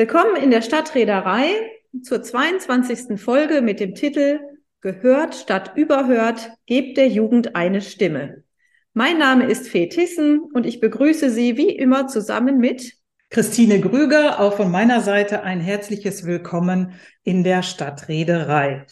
Willkommen in der Stadtreederei zur 22. Folge mit dem Titel Gehört statt überhört, gebt der Jugend eine Stimme. Mein Name ist Fee Tissen und ich begrüße Sie wie immer zusammen mit Christine Grüger, auch von meiner Seite ein herzliches Willkommen in der Stadtreederei.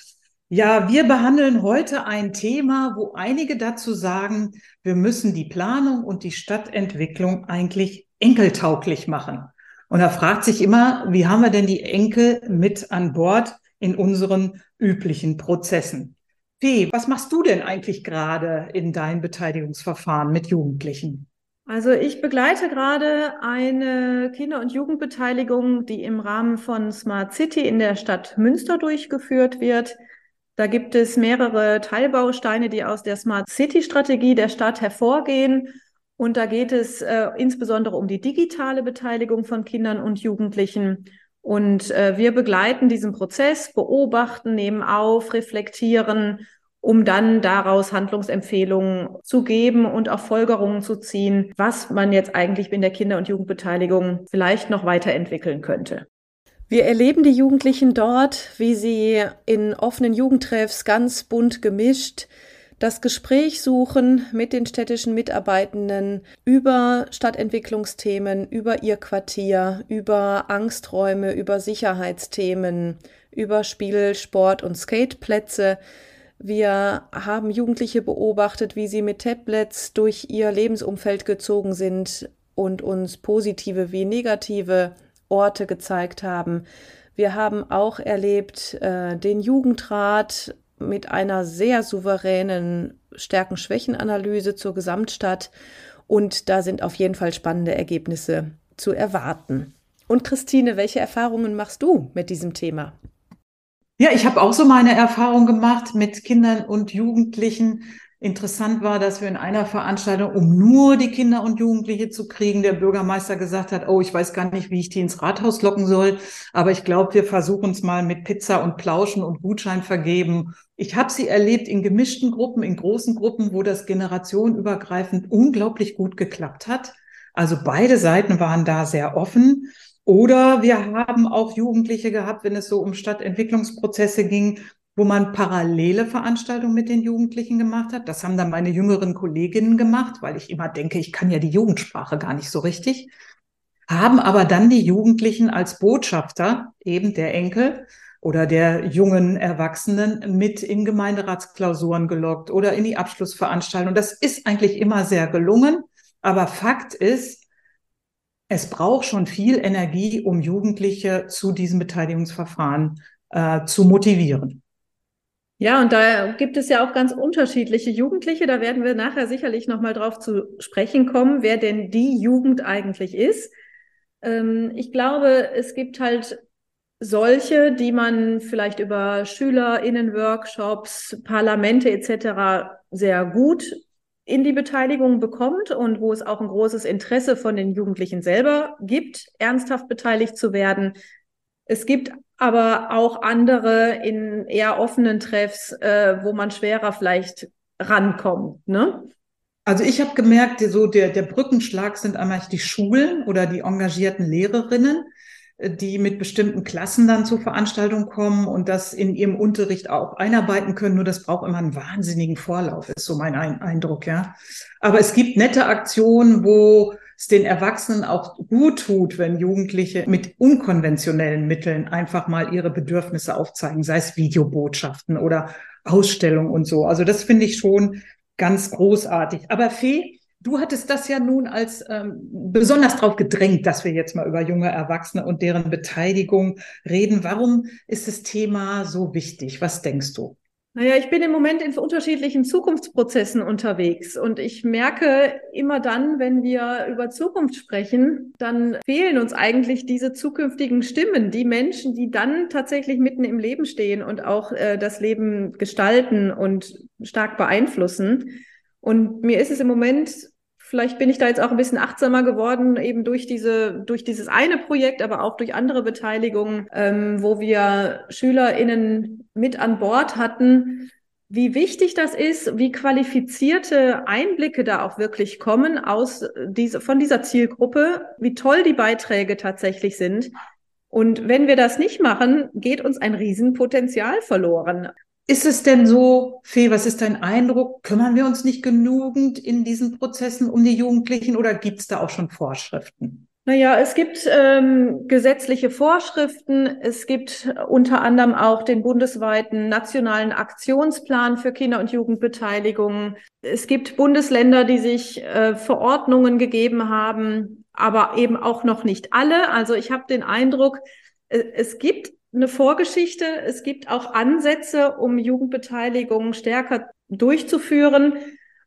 Ja, wir behandeln heute ein Thema, wo einige dazu sagen, wir müssen die Planung und die Stadtentwicklung eigentlich enkeltauglich machen. Und da fragt sich immer, wie haben wir denn die Enkel mit an Bord in unseren üblichen Prozessen? Fee, was machst du denn eigentlich gerade in deinen Beteiligungsverfahren mit Jugendlichen? Also ich begleite gerade eine Kinder- und Jugendbeteiligung, die im Rahmen von Smart City in der Stadt Münster durchgeführt wird. Da gibt es mehrere Teilbausteine, die aus der Smart City Strategie der Stadt hervorgehen. Und da geht es äh, insbesondere um die digitale Beteiligung von Kindern und Jugendlichen. Und äh, wir begleiten diesen Prozess, beobachten, nehmen auf, reflektieren um dann daraus Handlungsempfehlungen zu geben und auch Folgerungen zu ziehen, was man jetzt eigentlich in der Kinder- und Jugendbeteiligung vielleicht noch weiterentwickeln könnte. Wir erleben die Jugendlichen dort, wie sie in offenen Jugendtreffs ganz bunt gemischt das Gespräch suchen mit den städtischen Mitarbeitenden über Stadtentwicklungsthemen, über ihr Quartier, über Angsträume, über Sicherheitsthemen, über Spiel, Sport und Skateplätze. Wir haben Jugendliche beobachtet, wie sie mit Tablets durch ihr Lebensumfeld gezogen sind und uns positive wie negative Orte gezeigt haben. Wir haben auch erlebt äh, den Jugendrat mit einer sehr souveränen Stärken-Schwächen-Analyse zur Gesamtstadt und da sind auf jeden Fall spannende Ergebnisse zu erwarten. Und Christine, welche Erfahrungen machst du mit diesem Thema? Ja, ich habe auch so meine Erfahrung gemacht mit Kindern und Jugendlichen. Interessant war, dass wir in einer Veranstaltung, um nur die Kinder und Jugendliche zu kriegen, der Bürgermeister gesagt hat, oh, ich weiß gar nicht, wie ich die ins Rathaus locken soll, aber ich glaube, wir versuchen es mal mit Pizza und Plauschen und Gutschein vergeben. Ich habe sie erlebt in gemischten Gruppen, in großen Gruppen, wo das generationenübergreifend unglaublich gut geklappt hat. Also beide Seiten waren da sehr offen. Oder wir haben auch Jugendliche gehabt, wenn es so um Stadtentwicklungsprozesse ging, wo man parallele Veranstaltungen mit den Jugendlichen gemacht hat. Das haben dann meine jüngeren Kolleginnen gemacht, weil ich immer denke, ich kann ja die Jugendsprache gar nicht so richtig. Haben aber dann die Jugendlichen als Botschafter, eben der Enkel oder der jungen Erwachsenen, mit in Gemeinderatsklausuren gelockt oder in die Abschlussveranstaltung. Das ist eigentlich immer sehr gelungen. Aber Fakt ist, es braucht schon viel Energie, um Jugendliche zu diesem Beteiligungsverfahren äh, zu motivieren. Ja, und da gibt es ja auch ganz unterschiedliche Jugendliche. Da werden wir nachher sicherlich nochmal drauf zu sprechen kommen, wer denn die Jugend eigentlich ist. Ähm, ich glaube, es gibt halt solche, die man vielleicht über SchülerInnen-Workshops, Parlamente etc. sehr gut in die Beteiligung bekommt und wo es auch ein großes Interesse von den Jugendlichen selber gibt, ernsthaft beteiligt zu werden. Es gibt aber auch andere in eher offenen Treffs, äh, wo man schwerer vielleicht rankommt. Ne? Also ich habe gemerkt, so der, der Brückenschlag sind einmal die Schulen oder die engagierten Lehrerinnen, die mit bestimmten Klassen dann zur Veranstaltung kommen und das in ihrem Unterricht auch einarbeiten können. Nur das braucht immer einen wahnsinnigen Vorlauf, ist so mein Eindruck, ja. Aber es gibt nette Aktionen, wo es den Erwachsenen auch gut tut, wenn Jugendliche mit unkonventionellen Mitteln einfach mal ihre Bedürfnisse aufzeigen, sei es Videobotschaften oder Ausstellungen und so. Also das finde ich schon ganz großartig. Aber Fee, Du hattest das ja nun als ähm, besonders darauf gedrängt, dass wir jetzt mal über junge Erwachsene und deren Beteiligung reden. Warum ist das Thema so wichtig? Was denkst du? Naja, ich bin im Moment in unterschiedlichen Zukunftsprozessen unterwegs und ich merke immer dann, wenn wir über Zukunft sprechen, dann fehlen uns eigentlich diese zukünftigen Stimmen, die Menschen, die dann tatsächlich mitten im Leben stehen und auch äh, das Leben gestalten und stark beeinflussen. Und mir ist es im Moment, vielleicht bin ich da jetzt auch ein bisschen achtsamer geworden, eben durch diese, durch dieses eine Projekt, aber auch durch andere Beteiligungen, ähm, wo wir SchülerInnen mit an Bord hatten, wie wichtig das ist, wie qualifizierte Einblicke da auch wirklich kommen aus diese, von dieser Zielgruppe, wie toll die Beiträge tatsächlich sind. Und wenn wir das nicht machen, geht uns ein Riesenpotenzial verloren. Ist es denn so, Fee, was ist dein Eindruck? Kümmern wir uns nicht genügend in diesen Prozessen um die Jugendlichen oder gibt es da auch schon Vorschriften? Naja, es gibt ähm, gesetzliche Vorschriften. Es gibt unter anderem auch den bundesweiten nationalen Aktionsplan für Kinder- und Jugendbeteiligung. Es gibt Bundesländer, die sich äh, Verordnungen gegeben haben, aber eben auch noch nicht alle. Also ich habe den Eindruck, äh, es gibt eine Vorgeschichte, es gibt auch Ansätze, um Jugendbeteiligung stärker durchzuführen.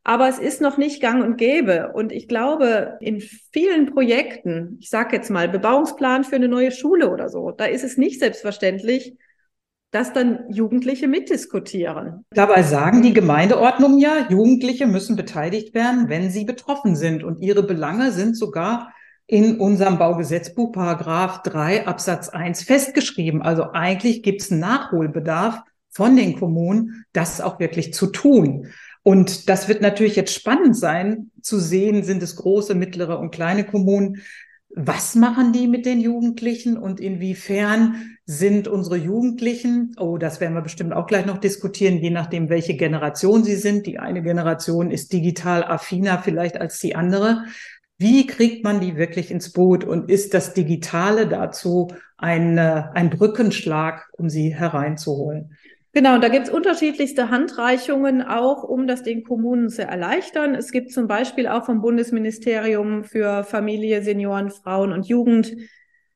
Aber es ist noch nicht gang und gäbe. Und ich glaube, in vielen Projekten, ich sage jetzt mal Bebauungsplan für eine neue Schule oder so, da ist es nicht selbstverständlich, dass dann Jugendliche mitdiskutieren. Dabei sagen die Gemeindeordnungen ja, Jugendliche müssen beteiligt werden, wenn sie betroffen sind. Und ihre Belange sind sogar in unserem Baugesetzbuch Paragraph 3 Absatz 1 festgeschrieben. Also eigentlich gibt es einen Nachholbedarf von den Kommunen, das auch wirklich zu tun. Und das wird natürlich jetzt spannend sein zu sehen, sind es große, mittlere und kleine Kommunen. Was machen die mit den Jugendlichen und inwiefern sind unsere Jugendlichen, oh, das werden wir bestimmt auch gleich noch diskutieren, je nachdem, welche Generation sie sind. Die eine Generation ist digital affiner vielleicht als die andere. Wie kriegt man die wirklich ins Boot und ist das Digitale dazu ein, ein Brückenschlag, um sie hereinzuholen? Genau, da gibt es unterschiedlichste Handreichungen auch, um das den Kommunen zu erleichtern. Es gibt zum Beispiel auch vom Bundesministerium für Familie, Senioren, Frauen und Jugend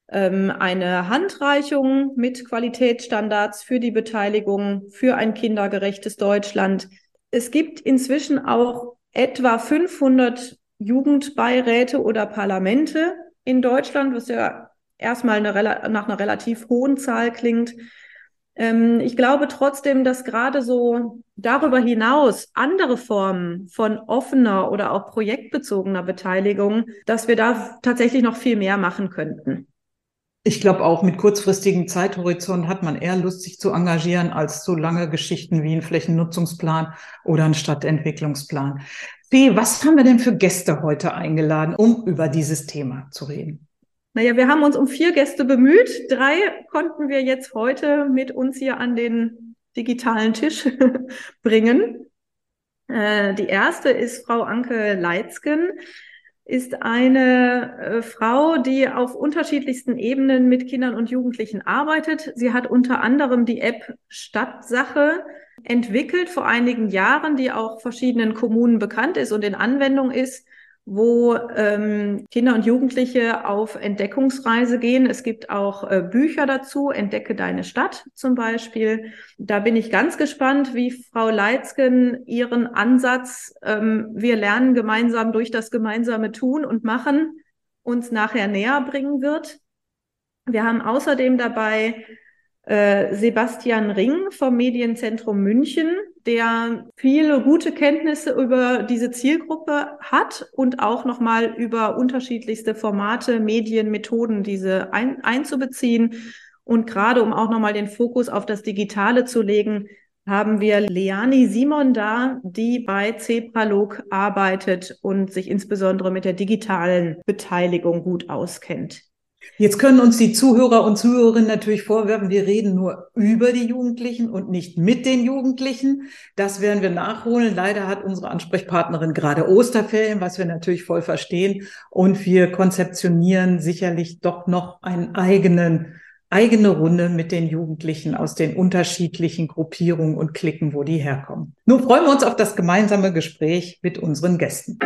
ähm, eine Handreichung mit Qualitätsstandards für die Beteiligung für ein kindergerechtes Deutschland. Es gibt inzwischen auch etwa 500 Jugendbeiräte oder Parlamente in Deutschland, was ja erstmal eine, nach einer relativ hohen Zahl klingt. Ähm, ich glaube trotzdem, dass gerade so darüber hinaus andere Formen von offener oder auch projektbezogener Beteiligung, dass wir da tatsächlich noch viel mehr machen könnten. Ich glaube auch mit kurzfristigem Zeithorizont hat man eher Lust, sich zu engagieren, als so lange Geschichten wie ein Flächennutzungsplan oder ein Stadtentwicklungsplan. Fee, was haben wir denn für Gäste heute eingeladen, um über dieses Thema zu reden? Naja, wir haben uns um vier Gäste bemüht. Drei konnten wir jetzt heute mit uns hier an den digitalen Tisch bringen. Äh, die erste ist Frau Anke Leitzgen, ist eine äh, Frau, die auf unterschiedlichsten Ebenen mit Kindern und Jugendlichen arbeitet. Sie hat unter anderem die App Stadtsache entwickelt vor einigen Jahren, die auch verschiedenen Kommunen bekannt ist und in Anwendung ist wo ähm, Kinder und Jugendliche auf Entdeckungsreise gehen. Es gibt auch äh, Bücher dazu, Entdecke deine Stadt zum Beispiel. Da bin ich ganz gespannt, wie Frau Leitzgen ihren Ansatz, ähm, wir lernen gemeinsam durch das gemeinsame Tun und Machen, uns nachher näher bringen wird. Wir haben außerdem dabei Sebastian Ring vom Medienzentrum München, der viele gute Kenntnisse über diese Zielgruppe hat und auch nochmal über unterschiedlichste Formate, Medien, Methoden, diese ein, einzubeziehen. Und gerade um auch nochmal den Fokus auf das Digitale zu legen, haben wir Leani Simon da, die bei Zebralog arbeitet und sich insbesondere mit der digitalen Beteiligung gut auskennt. Jetzt können uns die Zuhörer und Zuhörerinnen natürlich vorwerfen, wir reden nur über die Jugendlichen und nicht mit den Jugendlichen. Das werden wir nachholen. Leider hat unsere Ansprechpartnerin gerade Osterferien, was wir natürlich voll verstehen. Und wir konzeptionieren sicherlich doch noch einen eigenen, eigene Runde mit den Jugendlichen aus den unterschiedlichen Gruppierungen und Klicken, wo die herkommen. Nun freuen wir uns auf das gemeinsame Gespräch mit unseren Gästen.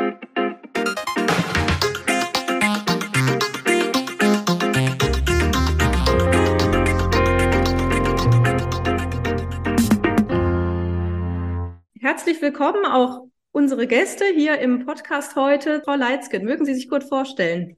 Herzlich willkommen auch unsere Gäste hier im Podcast heute. Frau Leitzken, mögen Sie sich kurz vorstellen?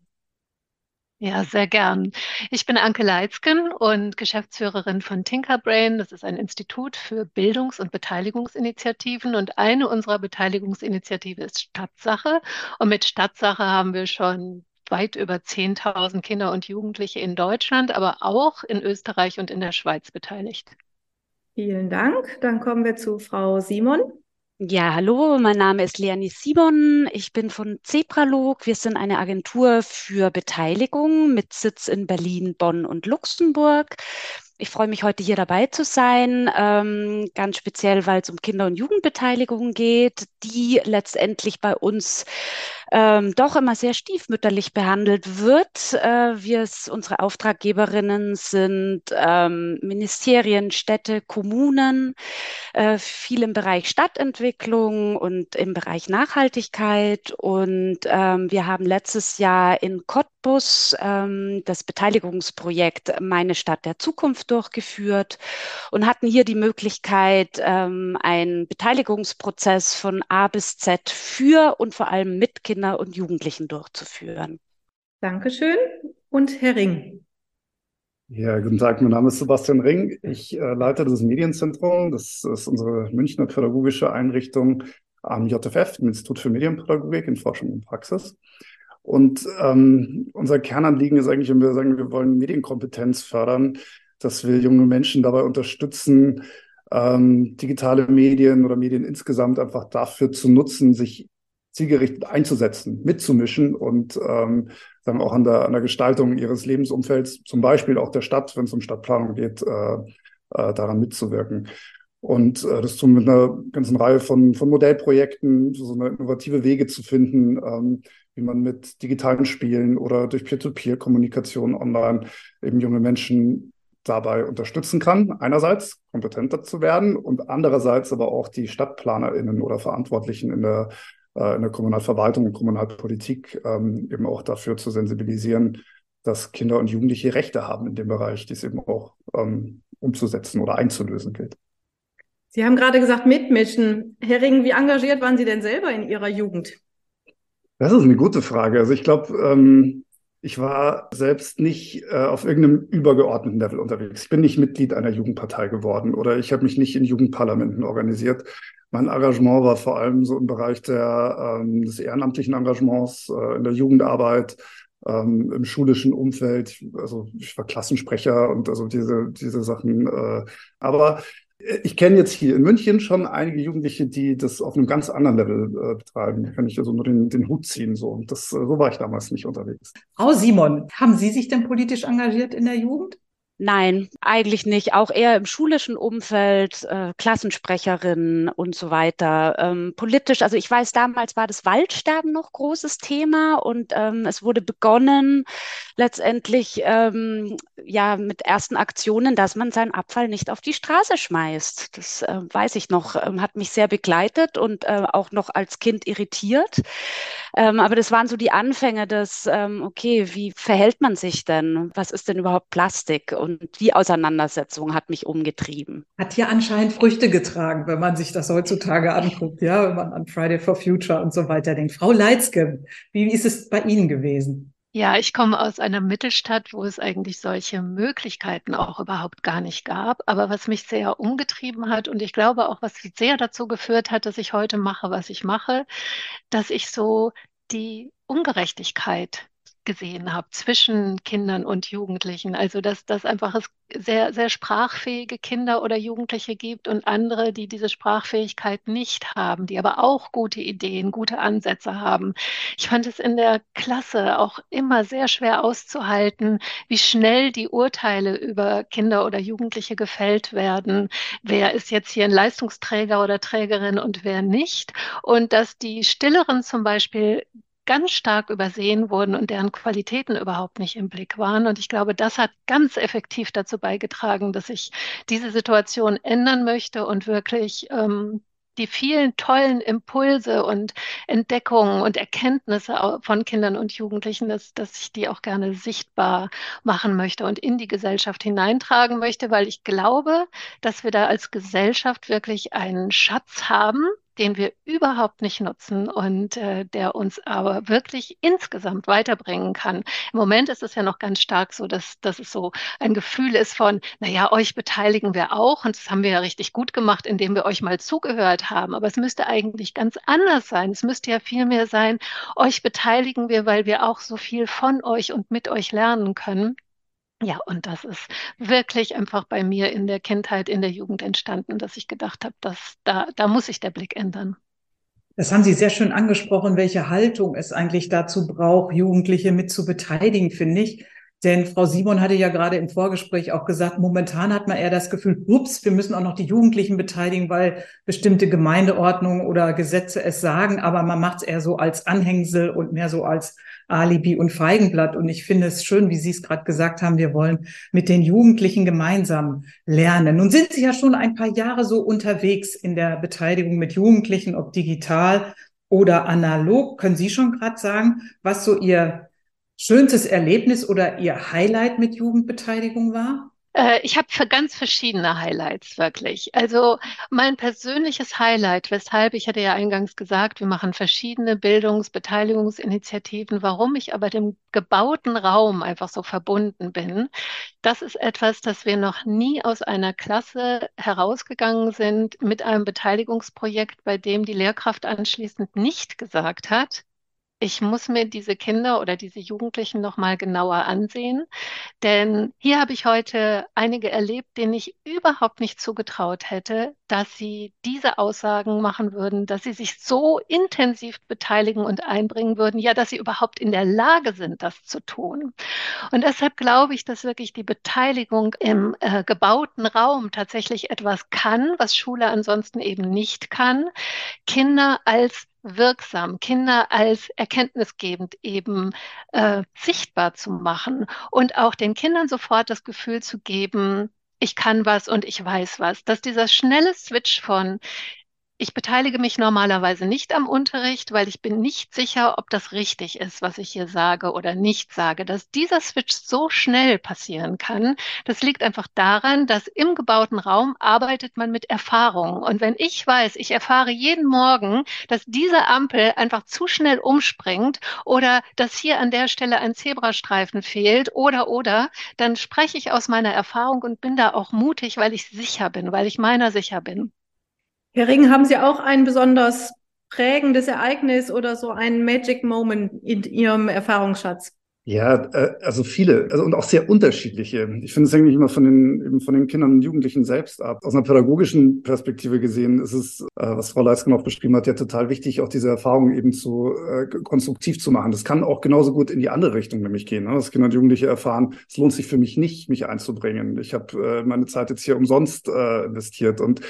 Ja, sehr gern. Ich bin Anke Leitzken und Geschäftsführerin von Tinkerbrain. Das ist ein Institut für Bildungs- und Beteiligungsinitiativen. Und eine unserer Beteiligungsinitiative ist Stadtsache. Und mit Stadtsache haben wir schon weit über 10.000 Kinder und Jugendliche in Deutschland, aber auch in Österreich und in der Schweiz beteiligt. Vielen Dank. Dann kommen wir zu Frau Simon. Ja, hallo, mein Name ist Leonie Simon. Ich bin von Zebralog. Wir sind eine Agentur für Beteiligung mit Sitz in Berlin, Bonn und Luxemburg. Ich freue mich heute hier dabei zu sein, ähm, ganz speziell, weil es um Kinder- und Jugendbeteiligung geht, die letztendlich bei uns ähm, doch immer sehr stiefmütterlich behandelt wird. Äh, wir, unsere Auftraggeberinnen sind ähm, Ministerien, Städte, Kommunen, äh, viel im Bereich Stadtentwicklung und im Bereich Nachhaltigkeit. Und ähm, wir haben letztes Jahr in Cottbus ähm, das Beteiligungsprojekt Meine Stadt der Zukunft durchgeführt und hatten hier die Möglichkeit, ähm, einen Beteiligungsprozess von A bis Z für und vor allem mit Kindern Kinder und Jugendlichen durchzuführen. Dankeschön. Und Herr Ring. Ja, guten Tag, mein Name ist Sebastian Ring. Ich äh, leite das Medienzentrum. Das ist unsere Münchner pädagogische Einrichtung am JFF, dem Institut für Medienpädagogik in Forschung und Praxis. Und ähm, unser Kernanliegen ist eigentlich, wenn wir sagen, wir wollen Medienkompetenz fördern, dass wir junge Menschen dabei unterstützen, ähm, digitale Medien oder Medien insgesamt einfach dafür zu nutzen, sich zielgerichtet einzusetzen, mitzumischen und ähm, dann auch an der, an der Gestaltung ihres Lebensumfelds, zum Beispiel auch der Stadt, wenn es um Stadtplanung geht, äh, äh, daran mitzuwirken. Und äh, das tun mit einer ganzen Reihe von, von Modellprojekten, so eine innovative Wege zu finden, ähm, wie man mit digitalen Spielen oder durch Peer-to-Peer-Kommunikation online eben junge Menschen dabei unterstützen kann, einerseits kompetenter zu werden und andererseits aber auch die StadtplanerInnen oder Verantwortlichen in der äh, in der Kommunalverwaltung und Kommunalpolitik ähm, eben auch dafür zu sensibilisieren, dass Kinder und Jugendliche Rechte haben in dem Bereich, die es eben auch ähm, umzusetzen oder einzulösen gilt. Sie haben gerade gesagt, mitmischen. Herr Ring, wie engagiert waren Sie denn selber in Ihrer Jugend? Das ist eine gute Frage. Also ich glaube, ähm, ich war selbst nicht äh, auf irgendeinem übergeordneten Level unterwegs. Ich bin nicht Mitglied einer Jugendpartei geworden oder ich habe mich nicht in Jugendparlamenten organisiert. Mein Engagement war vor allem so im Bereich der, ähm, des ehrenamtlichen Engagements, äh, in der Jugendarbeit, ähm, im schulischen Umfeld. Also ich war Klassensprecher und also diese, diese Sachen. Äh, aber ich kenne jetzt hier in München schon einige Jugendliche, die das auf einem ganz anderen Level äh, betreiben. Da kann ich also nur den, den Hut ziehen. So. Und das, so war ich damals nicht unterwegs. Frau Simon, haben Sie sich denn politisch engagiert in der Jugend? Nein, eigentlich nicht. Auch eher im schulischen Umfeld, äh, Klassensprecherin und so weiter. Ähm, politisch, also ich weiß, damals war das Waldsterben noch großes Thema und ähm, es wurde begonnen letztendlich ähm, ja mit ersten Aktionen, dass man seinen Abfall nicht auf die Straße schmeißt. Das äh, weiß ich noch, ähm, hat mich sehr begleitet und äh, auch noch als Kind irritiert. Ähm, aber das waren so die Anfänge des, ähm, okay, wie verhält man sich denn? Was ist denn überhaupt Plastik? Und und die Auseinandersetzung hat mich umgetrieben. Hat ja anscheinend Früchte getragen, wenn man sich das heutzutage anguckt, ja, wenn man an Friday for Future und so weiter denkt. Frau Leitzke, wie ist es bei Ihnen gewesen? Ja, ich komme aus einer Mittelstadt, wo es eigentlich solche Möglichkeiten auch überhaupt gar nicht gab. Aber was mich sehr umgetrieben hat und ich glaube auch, was sehr dazu geführt hat, dass ich heute mache, was ich mache, dass ich so die Ungerechtigkeit gesehen habe zwischen Kindern und Jugendlichen. Also dass, dass einfach es sehr, sehr sprachfähige Kinder oder Jugendliche gibt und andere, die diese Sprachfähigkeit nicht haben, die aber auch gute Ideen, gute Ansätze haben. Ich fand es in der Klasse auch immer sehr schwer auszuhalten, wie schnell die Urteile über Kinder oder Jugendliche gefällt werden. Wer ist jetzt hier ein Leistungsträger oder Trägerin und wer nicht? Und dass die Stilleren zum Beispiel ganz stark übersehen wurden und deren Qualitäten überhaupt nicht im Blick waren. Und ich glaube, das hat ganz effektiv dazu beigetragen, dass ich diese Situation ändern möchte und wirklich ähm, die vielen tollen Impulse und Entdeckungen und Erkenntnisse von Kindern und Jugendlichen, dass, dass ich die auch gerne sichtbar machen möchte und in die Gesellschaft hineintragen möchte, weil ich glaube, dass wir da als Gesellschaft wirklich einen Schatz haben, den wir überhaupt nicht nutzen und äh, der uns aber wirklich insgesamt weiterbringen kann. Im Moment ist es ja noch ganz stark so, dass, dass es so ein Gefühl ist von, naja, euch beteiligen wir auch und das haben wir ja richtig gut gemacht, indem wir euch mal zugehört haben. Aber es müsste eigentlich ganz anders sein. Es müsste ja viel mehr sein, euch beteiligen wir, weil wir auch so viel von euch und mit euch lernen können. Ja, und das ist wirklich einfach bei mir in der Kindheit, in der Jugend entstanden, dass ich gedacht habe, dass da, da muss sich der Blick ändern. Das haben Sie sehr schön angesprochen, welche Haltung es eigentlich dazu braucht, Jugendliche mit zu beteiligen, finde ich. Denn Frau Simon hatte ja gerade im Vorgespräch auch gesagt, momentan hat man eher das Gefühl, ups, wir müssen auch noch die Jugendlichen beteiligen, weil bestimmte Gemeindeordnungen oder Gesetze es sagen, aber man macht es eher so als Anhängsel und mehr so als Alibi und Feigenblatt. Und ich finde es schön, wie Sie es gerade gesagt haben, wir wollen mit den Jugendlichen gemeinsam lernen. Nun sind Sie ja schon ein paar Jahre so unterwegs in der Beteiligung mit Jugendlichen, ob digital oder analog. Können Sie schon gerade sagen, was so Ihr schönstes Erlebnis oder Ihr Highlight mit Jugendbeteiligung war? Äh, ich habe ganz verschiedene Highlights wirklich. Also mein persönliches Highlight, weshalb ich hatte ja eingangs gesagt, wir machen verschiedene Bildungs-, Beteiligungsinitiativen, warum ich aber dem gebauten Raum einfach so verbunden bin. Das ist etwas, das wir noch nie aus einer Klasse herausgegangen sind mit einem Beteiligungsprojekt, bei dem die Lehrkraft anschließend nicht gesagt hat, ich muss mir diese Kinder oder diese Jugendlichen noch mal genauer ansehen, denn hier habe ich heute einige erlebt, denen ich überhaupt nicht zugetraut hätte, dass sie diese Aussagen machen würden, dass sie sich so intensiv beteiligen und einbringen würden, ja, dass sie überhaupt in der Lage sind, das zu tun. Und deshalb glaube ich, dass wirklich die Beteiligung im äh, gebauten Raum tatsächlich etwas kann, was Schule ansonsten eben nicht kann. Kinder als wirksam, Kinder als erkenntnisgebend eben äh, sichtbar zu machen und auch den Kindern sofort das Gefühl zu geben, ich kann was und ich weiß was, dass dieser schnelle Switch von ich beteilige mich normalerweise nicht am Unterricht, weil ich bin nicht sicher, ob das richtig ist, was ich hier sage oder nicht sage. Dass dieser Switch so schnell passieren kann, das liegt einfach daran, dass im gebauten Raum arbeitet man mit Erfahrung. Und wenn ich weiß, ich erfahre jeden Morgen, dass diese Ampel einfach zu schnell umspringt oder dass hier an der Stelle ein Zebrastreifen fehlt oder oder, dann spreche ich aus meiner Erfahrung und bin da auch mutig, weil ich sicher bin, weil ich meiner sicher bin. Herr Ring, haben Sie auch ein besonders prägendes Ereignis oder so ein Magic Moment in Ihrem Erfahrungsschatz? Ja, äh, also viele, also und auch sehr unterschiedliche. Ich finde es eigentlich immer von den, eben von den Kindern und Jugendlichen selbst ab. Aus einer pädagogischen Perspektive gesehen ist es, äh, was Frau Leitzken auch beschrieben hat, ja total wichtig, auch diese Erfahrung eben zu äh, konstruktiv zu machen. Das kann auch genauso gut in die andere Richtung nämlich gehen, ne? dass Kinder und Jugendliche erfahren, es lohnt sich für mich nicht, mich einzubringen. Ich habe äh, meine Zeit jetzt hier umsonst äh, investiert und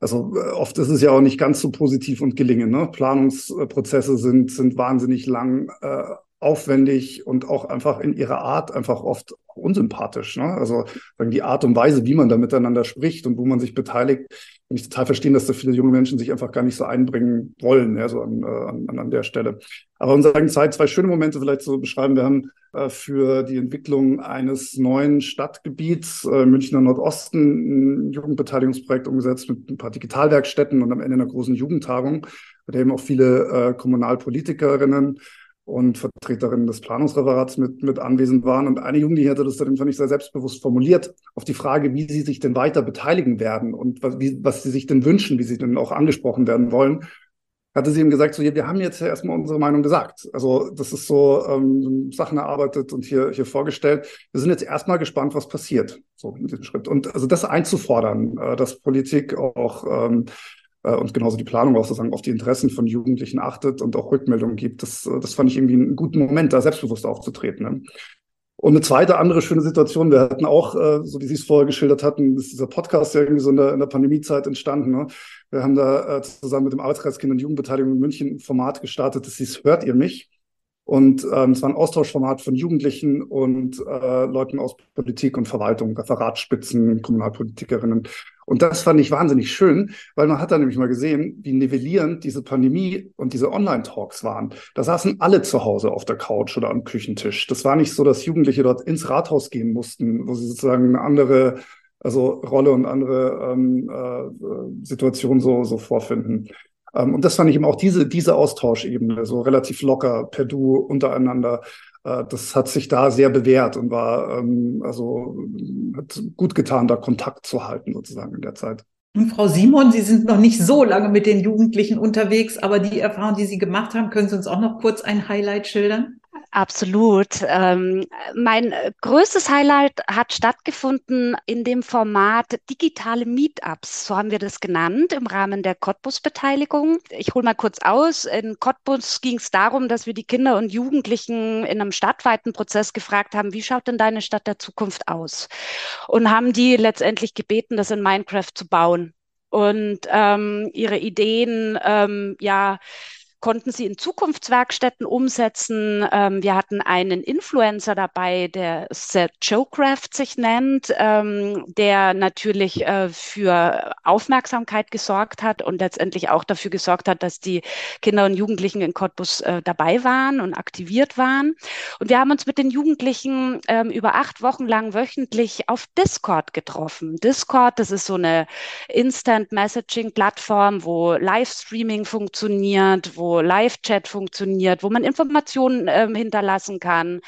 also äh, oft ist es ja auch nicht ganz so positiv und gelingen. Ne? Planungsprozesse sind, sind wahnsinnig lang, äh, aufwendig und auch einfach in ihrer Art einfach oft unsympathisch. Ne? Also die Art und Weise, wie man da miteinander spricht und wo man sich beteiligt, kann ich total verstehen, dass da viele junge Menschen sich einfach gar nicht so einbringen wollen, ja, so an, äh, an, an der Stelle. Aber uns sagen Zeit, zwei schöne Momente vielleicht so beschreiben. Wir haben äh, für die Entwicklung eines neuen Stadtgebiets äh, Münchner Nordosten ein Jugendbeteiligungsprojekt umgesetzt mit ein paar Digitalwerkstätten und am Ende einer großen Jugendtagung, bei der eben auch viele äh, Kommunalpolitikerinnen und Vertreterinnen des Planungsreferats mit, mit anwesend waren. Und eine Jugendliche hatte das dann, fand ich, sehr selbstbewusst formuliert auf die Frage, wie sie sich denn weiter beteiligen werden und was, wie, was sie sich denn wünschen, wie sie denn auch angesprochen werden wollen. Hatte sie ihm gesagt, so, ja, wir haben jetzt ja erstmal unsere Meinung gesagt. Also das ist so ähm, Sachen erarbeitet und hier, hier vorgestellt. Wir sind jetzt erstmal gespannt, was passiert, so in diesem Schritt. Und also das einzufordern, äh, dass Politik auch ähm, äh, und genauso die Planung auch sozusagen auf die Interessen von Jugendlichen achtet und auch Rückmeldungen gibt. Das, äh, das fand ich irgendwie einen guten Moment, da selbstbewusst aufzutreten. Ne? Und eine zweite andere schöne Situation, wir hatten auch, äh, so wie Sie es vorher geschildert hatten, ist dieser Podcast ja irgendwie so in der, in der Pandemiezeit entstanden. Ne? Wir haben da äh, zusammen mit dem Arbeitskreis Kinder- und Jugendbeteiligung in München ein Format gestartet, das hieß Hört ihr mich? Und ähm, es war ein Austauschformat von Jugendlichen und äh, Leuten aus Politik und Verwaltung, Referatsspitzen, Kommunalpolitikerinnen. Und das fand ich wahnsinnig schön, weil man hat da nämlich mal gesehen, wie nivellierend diese Pandemie und diese Online-Talks waren. Da saßen alle zu Hause auf der Couch oder am Küchentisch. Das war nicht so, dass Jugendliche dort ins Rathaus gehen mussten, wo sie sozusagen eine andere also Rolle und andere ähm, äh, Situation so, so vorfinden. Ähm, und das fand ich eben auch diese, diese Austauschebene, so relativ locker per Du untereinander. Äh, das hat sich da sehr bewährt und war, ähm, also hat gut getan, da Kontakt zu halten sozusagen in der Zeit. Und Frau Simon, Sie sind noch nicht so lange mit den Jugendlichen unterwegs, aber die Erfahrung, die Sie gemacht haben, können Sie uns auch noch kurz ein Highlight schildern? Absolut. Ähm, mein größtes Highlight hat stattgefunden in dem Format digitale Meetups. So haben wir das genannt im Rahmen der Cottbus-Beteiligung. Ich hole mal kurz aus. In Cottbus ging es darum, dass wir die Kinder und Jugendlichen in einem stadtweiten Prozess gefragt haben, wie schaut denn deine Stadt der Zukunft aus? Und haben die letztendlich gebeten, das in Minecraft zu bauen und ähm, ihre Ideen ähm, ja konnten sie in Zukunftswerkstätten umsetzen. Ähm, wir hatten einen Influencer dabei, der Seth Joecraft sich nennt, ähm, der natürlich äh, für Aufmerksamkeit gesorgt hat und letztendlich auch dafür gesorgt hat, dass die Kinder und Jugendlichen in Cottbus äh, dabei waren und aktiviert waren. Und wir haben uns mit den Jugendlichen ähm, über acht Wochen lang wöchentlich auf Discord getroffen. Discord, das ist so eine Instant Messaging Plattform, wo Livestreaming funktioniert, wo Live-Chat funktioniert, wo man Informationen ähm, hinterlassen kann.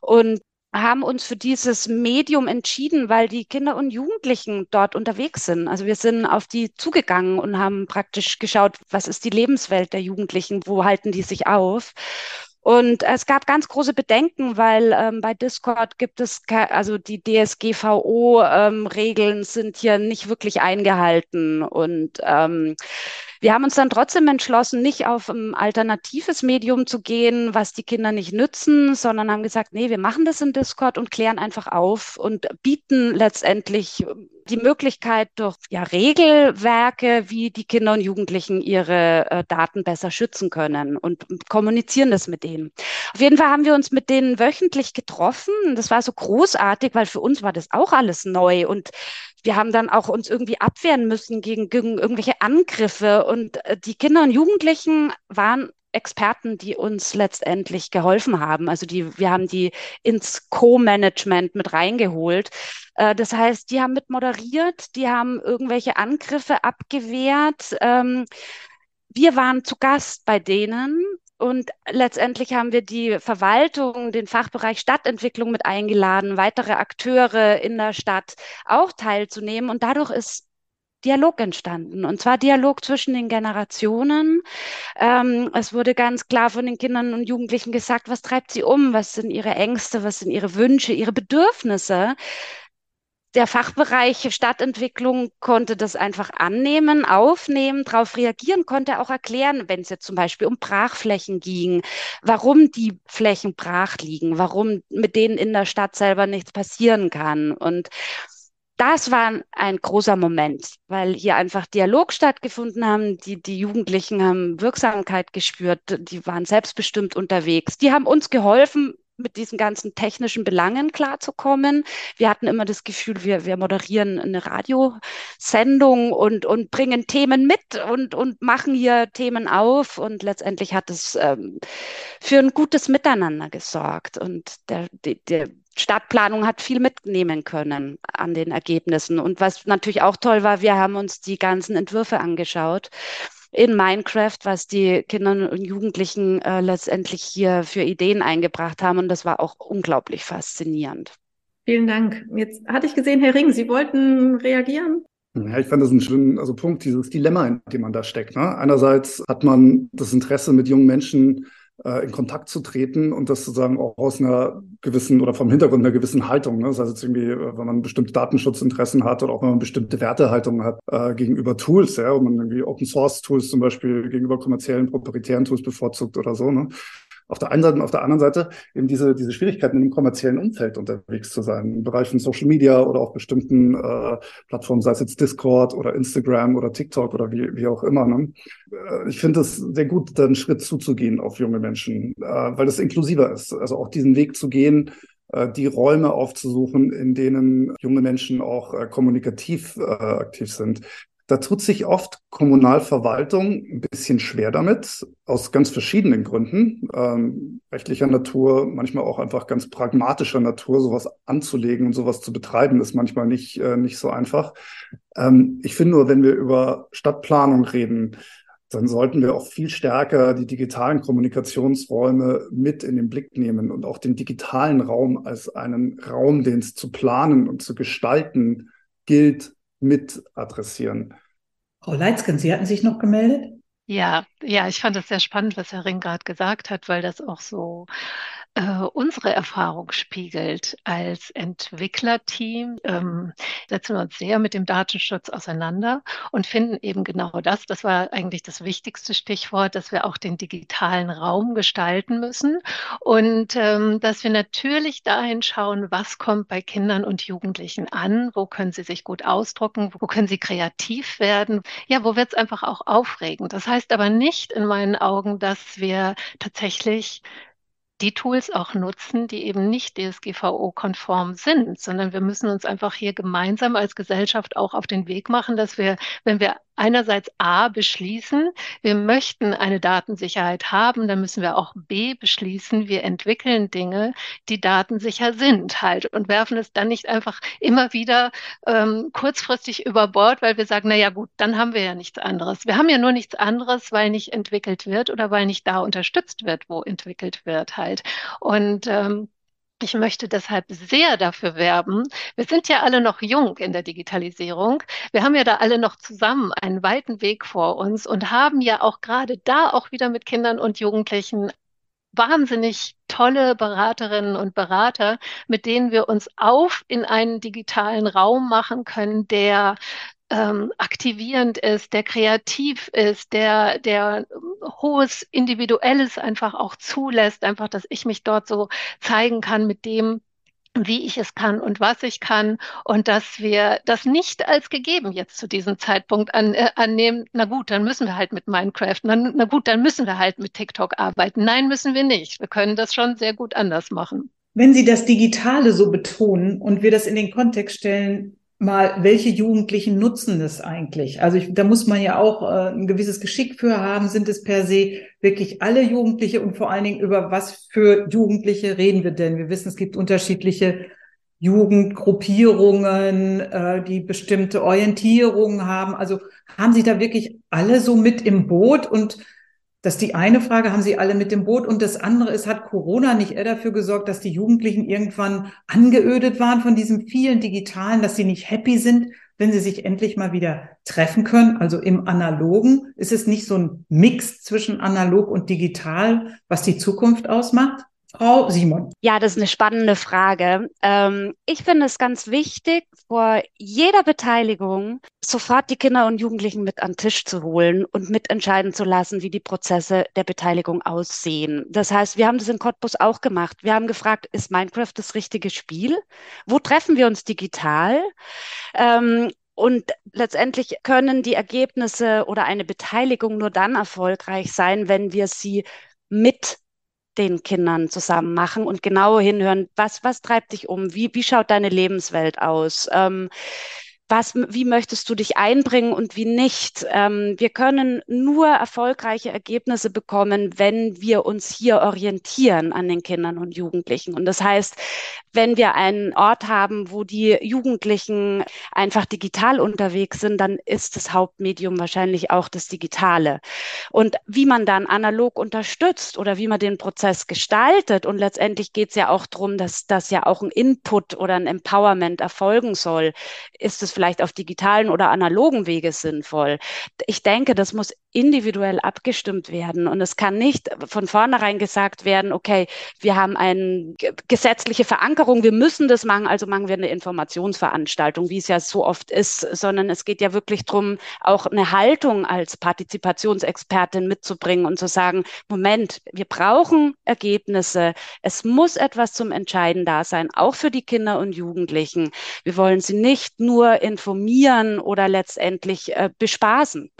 Und haben uns für dieses Medium entschieden, weil die Kinder und Jugendlichen dort unterwegs sind. Also wir sind auf die zugegangen und haben praktisch geschaut, was ist die Lebenswelt der Jugendlichen, wo halten die sich auf. Und es gab ganz große Bedenken, weil ähm, bei Discord gibt es, also die DSGVO-Regeln ähm, sind hier nicht wirklich eingehalten. Und ähm, wir haben uns dann trotzdem entschlossen, nicht auf ein alternatives Medium zu gehen, was die Kinder nicht nützen, sondern haben gesagt, nee, wir machen das in Discord und klären einfach auf und bieten letztendlich die Möglichkeit durch ja, Regelwerke, wie die Kinder und Jugendlichen ihre äh, Daten besser schützen können und kommunizieren das mit denen. Auf jeden Fall haben wir uns mit denen wöchentlich getroffen. Das war so großartig, weil für uns war das auch alles neu und wir haben dann auch uns irgendwie abwehren müssen gegen, gegen irgendwelche Angriffe und äh, die Kinder und Jugendlichen waren Experten, die uns letztendlich geholfen haben. Also die, wir haben die ins Co-Management mit reingeholt. Äh, das heißt, die haben mit moderiert, die haben irgendwelche Angriffe abgewehrt. Ähm, wir waren zu Gast bei denen und letztendlich haben wir die Verwaltung, den Fachbereich Stadtentwicklung mit eingeladen, weitere Akteure in der Stadt auch teilzunehmen. Und dadurch ist Dialog entstanden. Und zwar Dialog zwischen den Generationen. Ähm, es wurde ganz klar von den Kindern und Jugendlichen gesagt, was treibt sie um, was sind ihre Ängste, was sind ihre Wünsche, ihre Bedürfnisse. Der Fachbereich Stadtentwicklung konnte das einfach annehmen, aufnehmen, darauf reagieren, konnte auch erklären, wenn es jetzt zum Beispiel um Brachflächen ging, warum die Flächen brach liegen, warum mit denen in der Stadt selber nichts passieren kann. Und das war ein großer Moment, weil hier einfach Dialog stattgefunden haben. Die, die Jugendlichen haben Wirksamkeit gespürt, die waren selbstbestimmt unterwegs. Die haben uns geholfen, mit diesen ganzen technischen Belangen klarzukommen. Wir hatten immer das Gefühl, wir, wir moderieren eine Radiosendung und, und bringen Themen mit und, und machen hier Themen auf. Und letztendlich hat es ähm, für ein gutes Miteinander gesorgt. Und der, der, der Stadtplanung hat viel mitnehmen können an den Ergebnissen. Und was natürlich auch toll war, wir haben uns die ganzen Entwürfe angeschaut in Minecraft, was die Kinder und Jugendlichen äh, letztendlich hier für Ideen eingebracht haben. Und das war auch unglaublich faszinierend. Vielen Dank. Jetzt hatte ich gesehen, Herr Ring, Sie wollten reagieren. Ja, ich fand das einen schönen also Punkt, dieses Dilemma, in dem man da steckt. Ne? Einerseits hat man das Interesse, mit jungen Menschen in Kontakt zu treten und das sozusagen auch aus einer gewissen oder vom Hintergrund einer gewissen Haltung. Ne? Das heißt jetzt irgendwie, äh, wenn man bestimmte Datenschutzinteressen hat oder auch wenn man bestimmte Wertehaltungen hat äh, gegenüber Tools, ja, und man irgendwie Open Source Tools zum Beispiel gegenüber kommerziellen, proprietären Tools bevorzugt oder so. Ne? Auf der einen Seite und auf der anderen Seite eben diese, diese Schwierigkeiten dem kommerziellen Umfeld unterwegs zu sein, im Bereich von Social Media oder auf bestimmten äh, Plattformen, sei es jetzt Discord oder Instagram oder TikTok oder wie, wie auch immer. Ne? Äh, ich finde es sehr gut, da einen Schritt zuzugehen auf junge Menschen, äh, weil das inklusiver ist. Also auch diesen Weg zu gehen, äh, die Räume aufzusuchen, in denen junge Menschen auch äh, kommunikativ äh, aktiv sind. Da tut sich oft Kommunalverwaltung ein bisschen schwer damit, aus ganz verschiedenen Gründen, ähm, rechtlicher Natur, manchmal auch einfach ganz pragmatischer Natur, sowas anzulegen und sowas zu betreiben, ist manchmal nicht, äh, nicht so einfach. Ähm, ich finde nur, wenn wir über Stadtplanung reden, dann sollten wir auch viel stärker die digitalen Kommunikationsräume mit in den Blick nehmen und auch den digitalen Raum als einen Raum, den es zu planen und zu gestalten gilt, mit adressieren. Frau Leitzken, Sie hatten sich noch gemeldet? Ja, ja, ich fand es sehr spannend, was Herr Ring gerade gesagt hat, weil das auch so äh, unsere Erfahrung spiegelt. Als Entwicklerteam ähm, setzen wir uns sehr mit dem Datenschutz auseinander und finden eben genau das, das war eigentlich das wichtigste Stichwort, dass wir auch den digitalen Raum gestalten müssen und ähm, dass wir natürlich dahin schauen, was kommt bei Kindern und Jugendlichen an, wo können sie sich gut ausdrucken, wo können sie kreativ werden, ja, wo wird es einfach auch aufregend. Das heißt aber nicht in meinen Augen, dass wir tatsächlich die Tools auch nutzen, die eben nicht DSGVO-konform sind, sondern wir müssen uns einfach hier gemeinsam als Gesellschaft auch auf den Weg machen, dass wir, wenn wir einerseits A beschließen, wir möchten eine Datensicherheit haben, dann müssen wir auch B beschließen, wir entwickeln Dinge, die datensicher sind halt und werfen es dann nicht einfach immer wieder ähm, kurzfristig über Bord, weil wir sagen, na ja gut, dann haben wir ja nichts anderes. Wir haben ja nur nichts anderes, weil nicht entwickelt wird oder weil nicht da unterstützt wird, wo entwickelt wird halt. Und ähm, ich möchte deshalb sehr dafür werben. Wir sind ja alle noch jung in der Digitalisierung. Wir haben ja da alle noch zusammen einen weiten Weg vor uns und haben ja auch gerade da auch wieder mit Kindern und Jugendlichen wahnsinnig tolle Beraterinnen und Berater, mit denen wir uns auf in einen digitalen Raum machen können, der ähm, aktivierend ist, der kreativ ist, der, der hohes Individuelles einfach auch zulässt, einfach, dass ich mich dort so zeigen kann mit dem, wie ich es kann und was ich kann und dass wir das nicht als gegeben jetzt zu diesem Zeitpunkt an, äh, annehmen, na gut, dann müssen wir halt mit Minecraft, na, na gut, dann müssen wir halt mit TikTok arbeiten. Nein, müssen wir nicht. Wir können das schon sehr gut anders machen. Wenn Sie das Digitale so betonen und wir das in den Kontext stellen, mal, welche Jugendlichen nutzen das eigentlich? Also ich, da muss man ja auch äh, ein gewisses Geschick für haben. Sind es per se wirklich alle Jugendliche und vor allen Dingen über was für Jugendliche reden wir denn? Wir wissen, es gibt unterschiedliche Jugendgruppierungen, äh, die bestimmte Orientierungen haben. Also haben Sie da wirklich alle so mit im Boot und das ist die eine Frage, haben Sie alle mit dem Boot? Und das andere ist, hat Corona nicht eher dafür gesorgt, dass die Jugendlichen irgendwann angeödet waren von diesem vielen Digitalen, dass sie nicht happy sind, wenn sie sich endlich mal wieder treffen können? Also im Analogen ist es nicht so ein Mix zwischen analog und digital, was die Zukunft ausmacht? Frau Simon. Ja, das ist eine spannende Frage. Ähm, ich finde es ganz wichtig, vor jeder Beteiligung sofort die Kinder und Jugendlichen mit an den Tisch zu holen und mitentscheiden zu lassen, wie die Prozesse der Beteiligung aussehen. Das heißt, wir haben das in Cottbus auch gemacht. Wir haben gefragt, ist Minecraft das richtige Spiel? Wo treffen wir uns digital? Ähm, und letztendlich können die Ergebnisse oder eine Beteiligung nur dann erfolgreich sein, wenn wir sie mit den Kindern zusammen machen und genau hinhören, was, was treibt dich um? Wie, wie schaut deine Lebenswelt aus? Ähm, was, wie möchtest du dich einbringen und wie nicht. Ähm, wir können nur erfolgreiche Ergebnisse bekommen, wenn wir uns hier orientieren an den Kindern und Jugendlichen. Und das heißt, wenn wir einen Ort haben, wo die Jugendlichen einfach digital unterwegs sind, dann ist das Hauptmedium wahrscheinlich auch das Digitale. Und wie man dann analog unterstützt oder wie man den Prozess gestaltet, und letztendlich geht es ja auch darum, dass das ja auch ein Input oder ein Empowerment erfolgen soll, ist es vielleicht auf digitalen oder analogen Wege sinnvoll. Ich denke, das muss individuell abgestimmt werden und es kann nicht von vornherein gesagt werden, okay, wir haben eine gesetzliche Verankerung, wir müssen das machen, also machen wir eine Informationsveranstaltung, wie es ja so oft ist, sondern es geht ja wirklich darum, auch eine Haltung als Partizipationsexpertin mitzubringen und zu sagen, Moment, wir brauchen Ergebnisse, es muss etwas zum Entscheiden da sein, auch für die Kinder und Jugendlichen. Wir wollen sie nicht nur informieren oder letztendlich äh, bespaßen.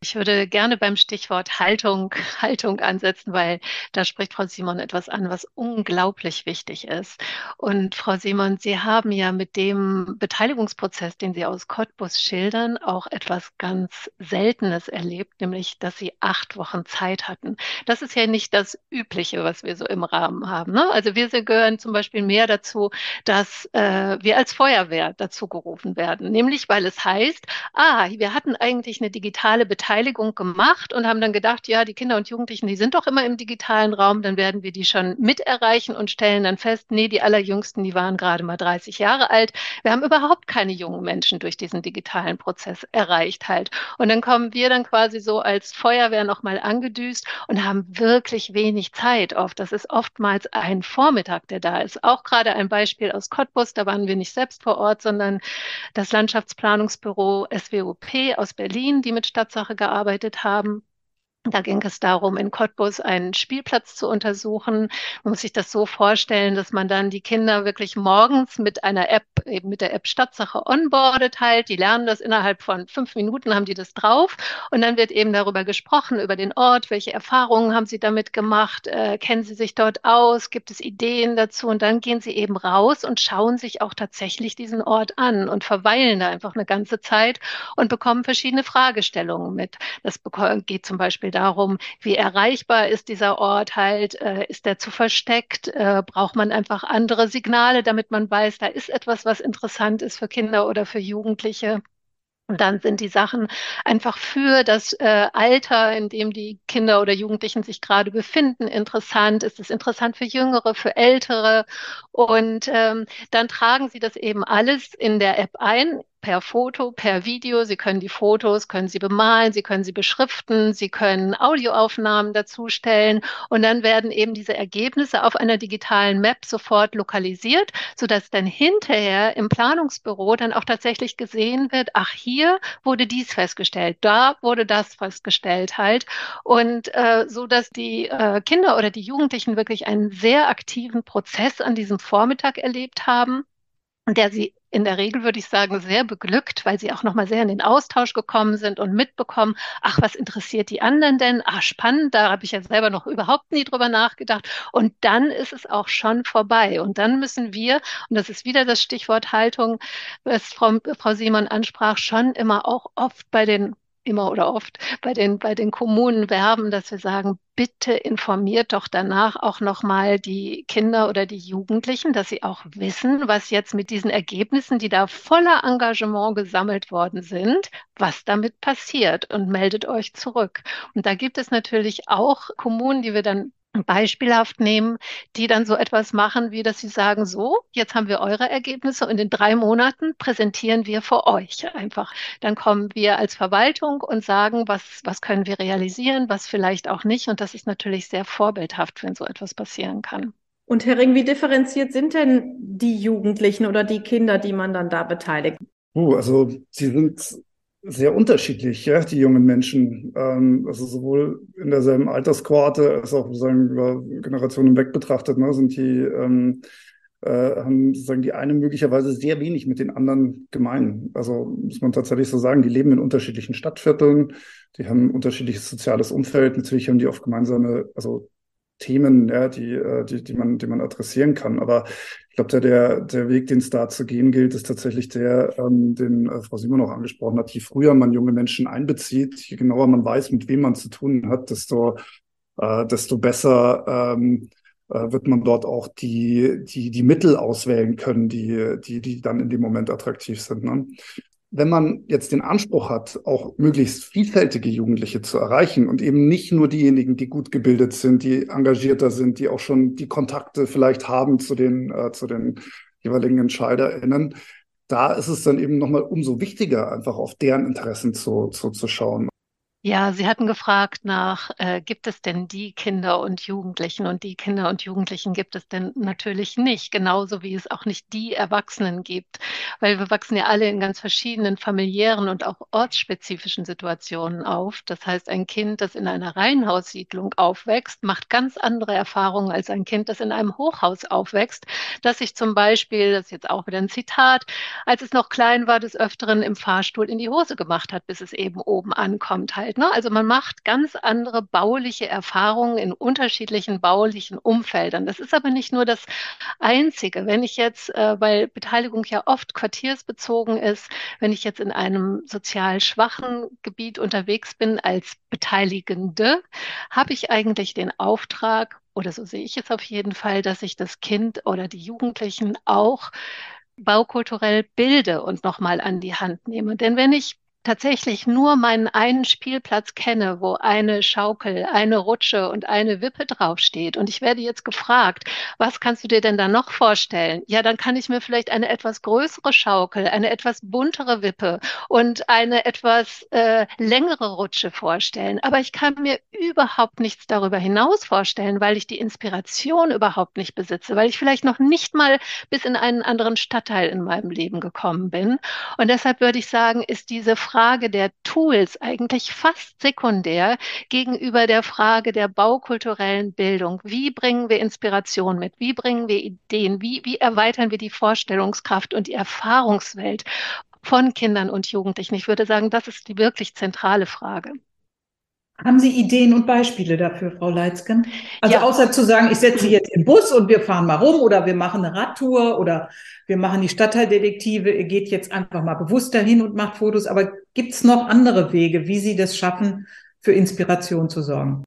Ich würde gerne beim Stichwort Haltung, Haltung ansetzen, weil da spricht Frau Simon etwas an, was unglaublich wichtig ist. Und Frau Simon, Sie haben ja mit dem Beteiligungsprozess, den Sie aus Cottbus schildern, auch etwas ganz Seltenes erlebt, nämlich, dass Sie acht Wochen Zeit hatten. Das ist ja nicht das Übliche, was wir so im Rahmen haben. Ne? Also wir gehören zum Beispiel mehr dazu, dass äh, wir als Feuerwehr dazu gerufen werden, nämlich weil es heißt, ah, wir hatten eigentlich eine digitale Beteiligung Beteiligung gemacht und haben dann gedacht, ja, die Kinder und Jugendlichen, die sind doch immer im digitalen Raum, dann werden wir die schon mit erreichen und stellen dann fest, nee, die allerjüngsten, die waren gerade mal 30 Jahre alt. Wir haben überhaupt keine jungen Menschen durch diesen digitalen Prozess erreicht halt. Und dann kommen wir dann quasi so als Feuerwehr nochmal angedüst und haben wirklich wenig Zeit oft. Das ist oftmals ein Vormittag, der da ist. Auch gerade ein Beispiel aus Cottbus, da waren wir nicht selbst vor Ort, sondern das Landschaftsplanungsbüro SWOP aus Berlin, die mit Stadtsache gearbeitet haben. Da ging es darum, in Cottbus einen Spielplatz zu untersuchen. Man muss sich das so vorstellen, dass man dann die Kinder wirklich morgens mit einer App, eben mit der App Stadtsache onboardet halt. Die lernen das innerhalb von fünf Minuten, haben die das drauf. Und dann wird eben darüber gesprochen, über den Ort, welche Erfahrungen haben sie damit gemacht, äh, kennen sie sich dort aus, gibt es Ideen dazu. Und dann gehen sie eben raus und schauen sich auch tatsächlich diesen Ort an und verweilen da einfach eine ganze Zeit und bekommen verschiedene Fragestellungen mit. Das geht zum Beispiel darum, wie erreichbar ist dieser Ort halt, äh, ist der zu versteckt, äh, braucht man einfach andere Signale, damit man weiß, da ist etwas, was interessant ist für Kinder oder für Jugendliche. Und dann sind die Sachen einfach für das äh, Alter, in dem die Kinder oder Jugendlichen sich gerade befinden, interessant. Ist es interessant für Jüngere, für Ältere? Und ähm, dann tragen sie das eben alles in der App ein per Foto, per Video. Sie können die Fotos, können sie bemalen, sie können sie beschriften, sie können Audioaufnahmen dazustellen und dann werden eben diese Ergebnisse auf einer digitalen Map sofort lokalisiert, sodass dann hinterher im Planungsbüro dann auch tatsächlich gesehen wird, ach, hier wurde dies festgestellt, da wurde das festgestellt halt und äh, so, dass die äh, Kinder oder die Jugendlichen wirklich einen sehr aktiven Prozess an diesem Vormittag erlebt haben der sie in der Regel, würde ich sagen, sehr beglückt, weil sie auch nochmal sehr in den Austausch gekommen sind und mitbekommen, ach, was interessiert die anderen denn? Ah, spannend, da habe ich ja selber noch überhaupt nie drüber nachgedacht. Und dann ist es auch schon vorbei. Und dann müssen wir, und das ist wieder das Stichwort Haltung, was Frau, Frau Simon ansprach, schon immer auch oft bei den immer oder oft bei den, bei den Kommunen werben, dass wir sagen, bitte informiert doch danach auch nochmal die Kinder oder die Jugendlichen, dass sie auch wissen, was jetzt mit diesen Ergebnissen, die da voller Engagement gesammelt worden sind, was damit passiert und meldet euch zurück. Und da gibt es natürlich auch Kommunen, die wir dann beispielhaft nehmen, die dann so etwas machen, wie dass sie sagen, so, jetzt haben wir eure Ergebnisse und in drei Monaten präsentieren wir für euch einfach. Dann kommen wir als Verwaltung und sagen, was, was können wir realisieren, was vielleicht auch nicht. Und das ist natürlich sehr vorbildhaft, wenn so etwas passieren kann. Und Herr Ring, wie differenziert sind denn die Jugendlichen oder die Kinder, die man dann da beteiligt? Uh, also sie sind sehr unterschiedlich, ja, die jungen Menschen. Ähm, also sowohl in derselben Alterskohorte als auch sozusagen über Generationen hinweg betrachtet, ne, sind die, ähm, äh, haben sozusagen die eine möglicherweise sehr wenig mit den anderen gemein. Also muss man tatsächlich so sagen, die leben in unterschiedlichen Stadtvierteln, die haben unterschiedliches soziales Umfeld. Natürlich haben die oft gemeinsame, also Themen, ja, die, äh, die, die, man, die man adressieren kann. Aber glaube, der, der Weg, den es da zu gehen gilt, ist tatsächlich der, ähm, den äh, Frau Simon auch angesprochen hat. Je früher man junge Menschen einbezieht, je genauer man weiß, mit wem man zu tun hat, desto, äh, desto besser ähm, äh, wird man dort auch die, die, die Mittel auswählen können, die, die, die dann in dem Moment attraktiv sind. Ne? Wenn man jetzt den Anspruch hat, auch möglichst vielfältige Jugendliche zu erreichen und eben nicht nur diejenigen, die gut gebildet sind, die engagierter sind, die auch schon die Kontakte vielleicht haben zu den, äh, zu den jeweiligen EntscheiderInnen, da ist es dann eben nochmal umso wichtiger, einfach auf deren Interessen zu, zu, zu schauen. Ja, Sie hatten gefragt nach, äh, gibt es denn die Kinder und Jugendlichen? Und die Kinder und Jugendlichen gibt es denn natürlich nicht, genauso wie es auch nicht die Erwachsenen gibt, weil wir wachsen ja alle in ganz verschiedenen familiären und auch ortsspezifischen Situationen auf. Das heißt, ein Kind, das in einer Reihenhaussiedlung aufwächst, macht ganz andere Erfahrungen als ein Kind, das in einem Hochhaus aufwächst, das sich zum Beispiel, das ist jetzt auch wieder ein Zitat, als es noch klein war, des Öfteren im Fahrstuhl in die Hose gemacht hat, bis es eben oben ankommt. Ne? Also man macht ganz andere bauliche Erfahrungen in unterschiedlichen baulichen Umfeldern. Das ist aber nicht nur das Einzige. Wenn ich jetzt, äh, weil Beteiligung ja oft quartiersbezogen ist, wenn ich jetzt in einem sozial schwachen Gebiet unterwegs bin als Beteiligende, habe ich eigentlich den Auftrag, oder so sehe ich es auf jeden Fall, dass ich das Kind oder die Jugendlichen auch baukulturell bilde und nochmal an die Hand nehme. Denn wenn ich tatsächlich nur meinen einen Spielplatz kenne, wo eine Schaukel, eine Rutsche und eine Wippe draufsteht und ich werde jetzt gefragt, was kannst du dir denn da noch vorstellen? Ja, dann kann ich mir vielleicht eine etwas größere Schaukel, eine etwas buntere Wippe und eine etwas äh, längere Rutsche vorstellen. Aber ich kann mir überhaupt nichts darüber hinaus vorstellen, weil ich die Inspiration überhaupt nicht besitze, weil ich vielleicht noch nicht mal bis in einen anderen Stadtteil in meinem Leben gekommen bin. Und deshalb würde ich sagen, ist diese Frage der Tools eigentlich fast sekundär gegenüber der Frage der baukulturellen Bildung. Wie bringen wir Inspiration mit? Wie bringen wir Ideen? Wie, wie erweitern wir die Vorstellungskraft und die Erfahrungswelt von Kindern und Jugendlichen? Ich würde sagen, das ist die wirklich zentrale Frage. Haben Sie Ideen und Beispiele dafür, Frau Leitzken? Also ja. außer zu sagen, ich setze jetzt im Bus und wir fahren mal rum oder wir machen eine Radtour oder wir machen die Stadtteildetektive, ihr geht jetzt einfach mal bewusst dahin und macht Fotos. Aber gibt es noch andere Wege, wie Sie das schaffen, für Inspiration zu sorgen?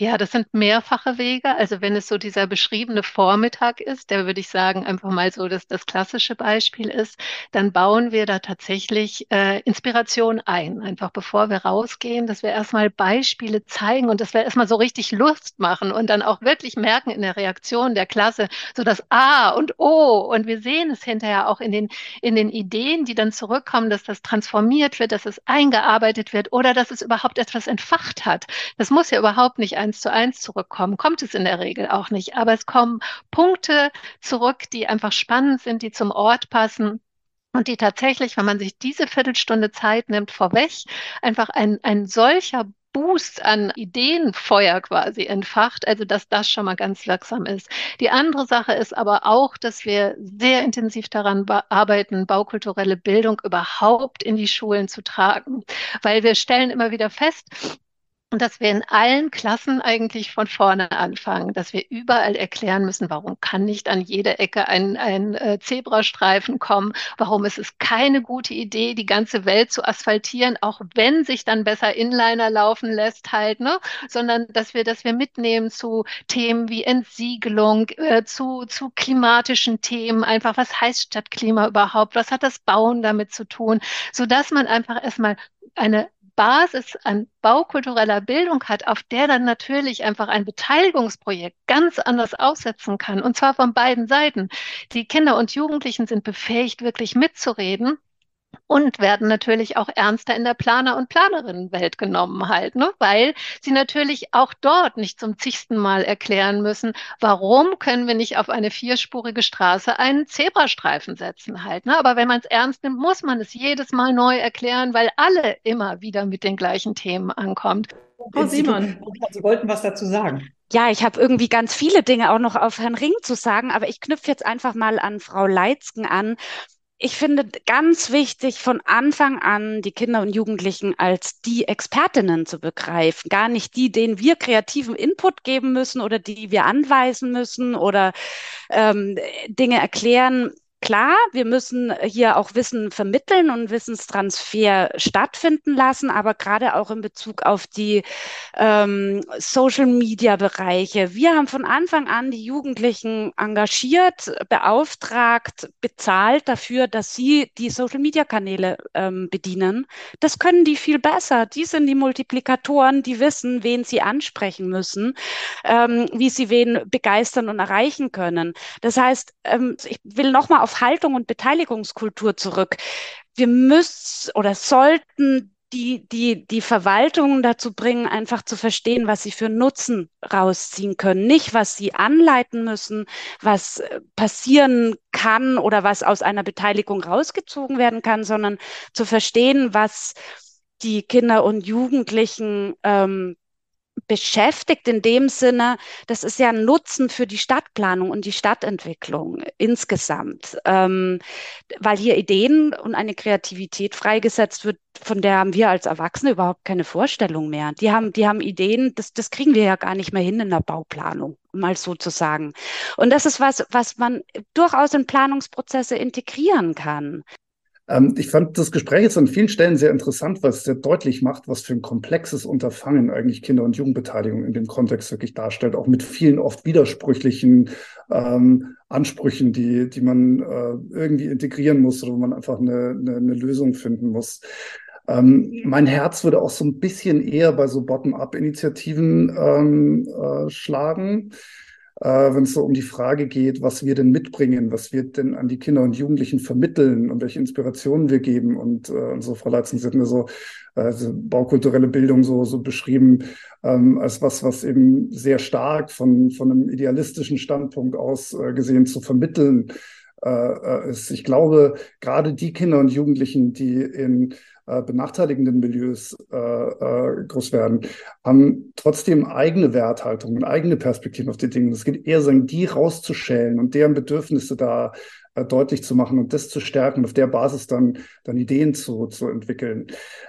Ja, das sind mehrfache Wege. Also wenn es so dieser beschriebene Vormittag ist, der würde ich sagen einfach mal so dass das klassische Beispiel ist, dann bauen wir da tatsächlich äh, Inspiration ein. Einfach bevor wir rausgehen, dass wir erstmal Beispiele zeigen und dass wir erstmal so richtig Lust machen und dann auch wirklich merken in der Reaktion der Klasse, so das A und O. Und wir sehen es hinterher auch in den, in den Ideen, die dann zurückkommen, dass das transformiert wird, dass es eingearbeitet wird oder dass es überhaupt etwas entfacht hat. Das muss ja überhaupt nicht ein eins zu eins zurückkommen. Kommt es in der Regel auch nicht. Aber es kommen Punkte zurück, die einfach spannend sind, die zum Ort passen. Und die tatsächlich, wenn man sich diese Viertelstunde Zeit nimmt, vorweg, einfach ein, ein solcher Boost an Ideenfeuer quasi entfacht, also dass das schon mal ganz wirksam ist. Die andere Sache ist aber auch, dass wir sehr intensiv daran arbeiten, baukulturelle Bildung überhaupt in die Schulen zu tragen, weil wir stellen immer wieder fest, und dass wir in allen Klassen eigentlich von vorne anfangen, dass wir überall erklären müssen, warum kann nicht an jeder Ecke ein, ein äh, Zebrastreifen kommen, warum ist es keine gute Idee, die ganze Welt zu asphaltieren, auch wenn sich dann besser Inliner laufen lässt halt, ne? sondern dass wir, dass wir mitnehmen zu Themen wie Entsiegelung, äh, zu, zu klimatischen Themen, einfach was heißt Stadtklima überhaupt, was hat das Bauen damit zu tun, so dass man einfach erstmal eine Basis an baukultureller Bildung hat, auf der dann natürlich einfach ein Beteiligungsprojekt ganz anders aussetzen kann. Und zwar von beiden Seiten. Die Kinder und Jugendlichen sind befähigt, wirklich mitzureden und werden natürlich auch ernster in der Planer- und Planerinnenwelt genommen halt, ne? weil sie natürlich auch dort nicht zum zigsten Mal erklären müssen, warum können wir nicht auf eine vierspurige Straße einen Zebrastreifen setzen halt. Ne? Aber wenn man es ernst nimmt, muss man es jedes Mal neu erklären, weil alle immer wieder mit den gleichen Themen ankommt. Frau Simon, Sie wollten was dazu sagen. Ja, ich habe irgendwie ganz viele Dinge auch noch auf Herrn Ring zu sagen, aber ich knüpfe jetzt einfach mal an Frau Leitzken an ich finde ganz wichtig, von Anfang an die Kinder und Jugendlichen als die Expertinnen zu begreifen. Gar nicht die, denen wir kreativen Input geben müssen oder die wir anweisen müssen oder ähm, Dinge erklären. Klar, wir müssen hier auch Wissen vermitteln und Wissenstransfer stattfinden lassen, aber gerade auch in Bezug auf die ähm, Social-Media-Bereiche. Wir haben von Anfang an die Jugendlichen engagiert, beauftragt, bezahlt dafür, dass sie die Social-Media-Kanäle ähm, bedienen. Das können die viel besser. Die sind die Multiplikatoren, die wissen, wen sie ansprechen müssen, ähm, wie sie wen begeistern und erreichen können. Das heißt, ähm, ich will nochmal auf Haltung und Beteiligungskultur zurück. Wir müssen oder sollten die, die, die Verwaltung dazu bringen, einfach zu verstehen, was sie für Nutzen rausziehen können. Nicht, was sie anleiten müssen, was äh, passieren kann oder was aus einer Beteiligung rausgezogen werden kann, sondern zu verstehen, was die Kinder und Jugendlichen ähm, beschäftigt in dem Sinne, das ist ja ein Nutzen für die Stadtplanung und die Stadtentwicklung insgesamt, ähm, weil hier Ideen und eine Kreativität freigesetzt wird, von der haben wir als Erwachsene überhaupt keine Vorstellung mehr. Die haben, die haben Ideen, das, das kriegen wir ja gar nicht mehr hin in der Bauplanung, mal so zu sagen. Und das ist was, was man durchaus in Planungsprozesse integrieren kann. Ähm, ich fand das Gespräch jetzt an vielen Stellen sehr interessant, was sehr deutlich macht, was für ein komplexes Unterfangen eigentlich Kinder- und Jugendbeteiligung in dem Kontext wirklich darstellt, auch mit vielen oft widersprüchlichen ähm, Ansprüchen, die, die man äh, irgendwie integrieren muss oder wo man einfach eine, eine, eine Lösung finden muss. Ähm, mein Herz würde auch so ein bisschen eher bei so Bottom-up-Initiativen ähm, äh, schlagen äh, wenn es so um die Frage geht, was wir denn mitbringen, was wir denn an die Kinder und Jugendlichen vermitteln und welche Inspirationen wir geben. Und, äh, und so, Frau Leitzen, Sie hatten so also baukulturelle Bildung so, so beschrieben ähm, als was, was eben sehr stark von, von einem idealistischen Standpunkt aus äh, gesehen zu vermitteln äh, äh ist. Ich glaube, gerade die Kinder und Jugendlichen, die in äh, benachteiligenden Milieus äh, äh, groß werden, haben trotzdem eigene Werthaltungen, eigene Perspektiven auf die Dinge. Es geht eher sagen, die rauszuschälen und deren Bedürfnisse da äh, deutlich zu machen und das zu stärken auf der Basis dann, dann Ideen zu, zu entwickeln.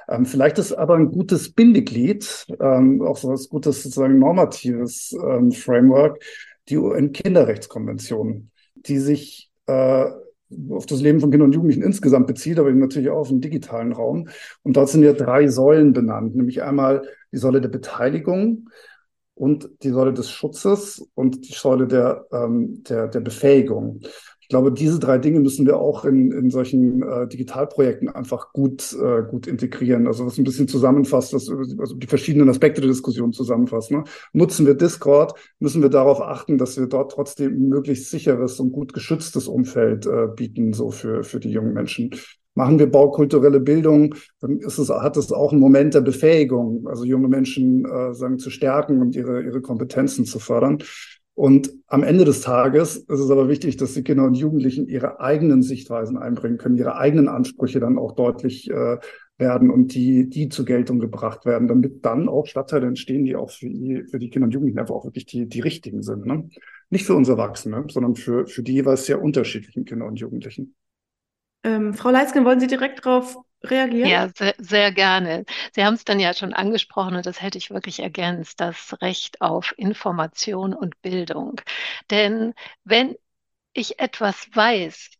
Ähm, vielleicht ist aber ein gutes Bindeglied, ähm, auch so was gutes sozusagen normatives ähm, Framework, die UN-Kinderrechtskonvention, die sich äh, auf das Leben von Kindern und Jugendlichen insgesamt bezieht, aber eben natürlich auch auf den digitalen Raum. Und dort sind ja drei Säulen benannt, nämlich einmal die Säule der Beteiligung und die Säule des Schutzes und die Säule der, ähm, der, der Befähigung. Ich glaube, diese drei Dinge müssen wir auch in, in solchen äh, Digitalprojekten einfach gut, äh, gut integrieren. Also was ein bisschen zusammenfasst, was also die verschiedenen Aspekte der Diskussion zusammenfasst. Ne? Nutzen wir Discord, müssen wir darauf achten, dass wir dort trotzdem möglichst sicheres und gut geschütztes Umfeld äh, bieten, so für, für die jungen Menschen. Machen wir baukulturelle Bildung, dann ist es, hat es auch einen Moment der Befähigung, also junge Menschen äh, sagen, zu stärken und ihre, ihre Kompetenzen zu fördern. Und am Ende des Tages ist es aber wichtig, dass die Kinder und Jugendlichen ihre eigenen Sichtweisen einbringen können, ihre eigenen Ansprüche dann auch deutlich äh, werden und die, die zur Geltung gebracht werden, damit dann auch Stadtteile entstehen, die auch für die, für die Kinder und Jugendlichen einfach auch wirklich die, die richtigen sind. Ne? Nicht für uns Erwachsene, sondern für, für die jeweils sehr unterschiedlichen Kinder und Jugendlichen. Ähm, Frau Leitzken, wollen Sie direkt darauf reagieren? Ja, sehr, sehr gerne. Sie haben es dann ja schon angesprochen und das hätte ich wirklich ergänzt, das Recht auf Information und Bildung. Denn wenn ich etwas weiß,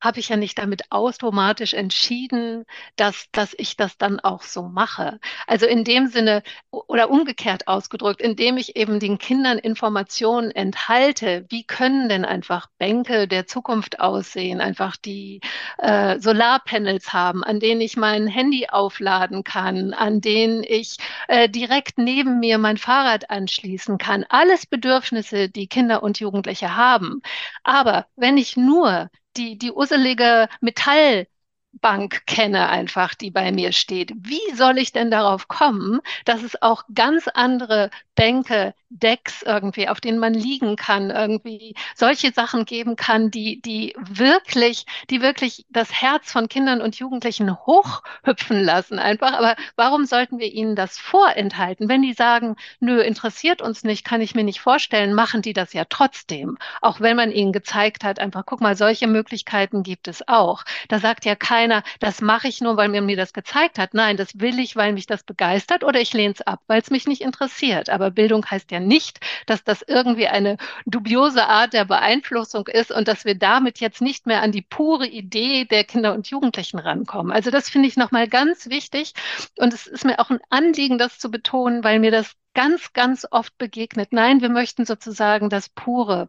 habe ich ja nicht damit automatisch entschieden, dass, dass ich das dann auch so mache. Also in dem Sinne oder umgekehrt ausgedrückt, indem ich eben den Kindern Informationen enthalte, wie können denn einfach Bänke der Zukunft aussehen, einfach die äh, Solarpanels haben, an denen ich mein Handy aufladen kann, an denen ich äh, direkt neben mir mein Fahrrad anschließen kann. Alles Bedürfnisse, die Kinder und Jugendliche haben. Aber wenn ich nur die, die urselige Metall Bank kenne einfach, die bei mir steht. Wie soll ich denn darauf kommen, dass es auch ganz andere Bänke, Decks irgendwie, auf denen man liegen kann, irgendwie solche Sachen geben kann, die, die wirklich, die wirklich das Herz von Kindern und Jugendlichen hochhüpfen lassen einfach. Aber warum sollten wir ihnen das vorenthalten? Wenn die sagen, nö, interessiert uns nicht, kann ich mir nicht vorstellen, machen die das ja trotzdem. Auch wenn man ihnen gezeigt hat, einfach, guck mal, solche Möglichkeiten gibt es auch. Da sagt ja keiner, das mache ich nur, weil mir mir das gezeigt hat. Nein, das will ich, weil mich das begeistert oder ich lehne es ab, weil es mich nicht interessiert. Aber Bildung heißt ja nicht, dass das irgendwie eine dubiose Art der Beeinflussung ist und dass wir damit jetzt nicht mehr an die pure Idee der Kinder und Jugendlichen rankommen. Also das finde ich nochmal ganz wichtig und es ist mir auch ein Anliegen, das zu betonen, weil mir das ganz, ganz oft begegnet. Nein, wir möchten sozusagen das pure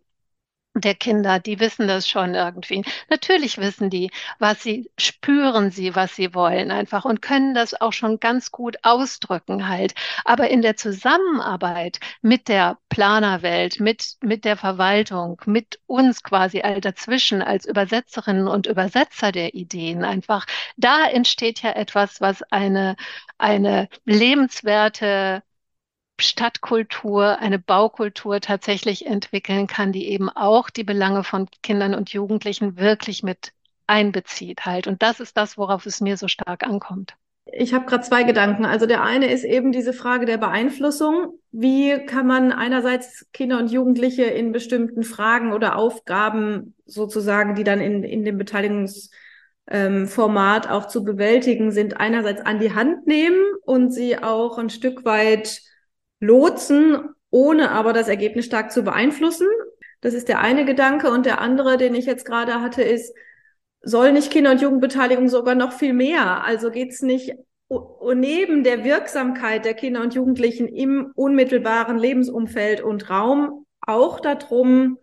der Kinder, die wissen das schon irgendwie. Natürlich wissen die, was sie spüren sie, was sie wollen einfach und können das auch schon ganz gut ausdrücken halt. Aber in der Zusammenarbeit mit der Planerwelt, mit, mit der Verwaltung, mit uns quasi all dazwischen als Übersetzerinnen und Übersetzer der Ideen einfach, da entsteht ja etwas, was eine, eine lebenswerte Stadtkultur, eine Baukultur tatsächlich entwickeln kann, die eben auch die Belange von Kindern und Jugendlichen wirklich mit einbezieht halt. Und das ist das, worauf es mir so stark ankommt. Ich habe gerade zwei Gedanken. Also der eine ist eben diese Frage der Beeinflussung. Wie kann man einerseits Kinder und Jugendliche in bestimmten Fragen oder Aufgaben sozusagen, die dann in, in dem Beteiligungsformat ähm, auch zu bewältigen sind, einerseits an die Hand nehmen und sie auch ein Stück weit lotsen, ohne aber das Ergebnis stark zu beeinflussen. Das ist der eine Gedanke. Und der andere, den ich jetzt gerade hatte, ist, soll nicht Kinder- und Jugendbeteiligung sogar noch viel mehr? Also geht es nicht neben der Wirksamkeit der Kinder und Jugendlichen im unmittelbaren Lebensumfeld und Raum auch darum,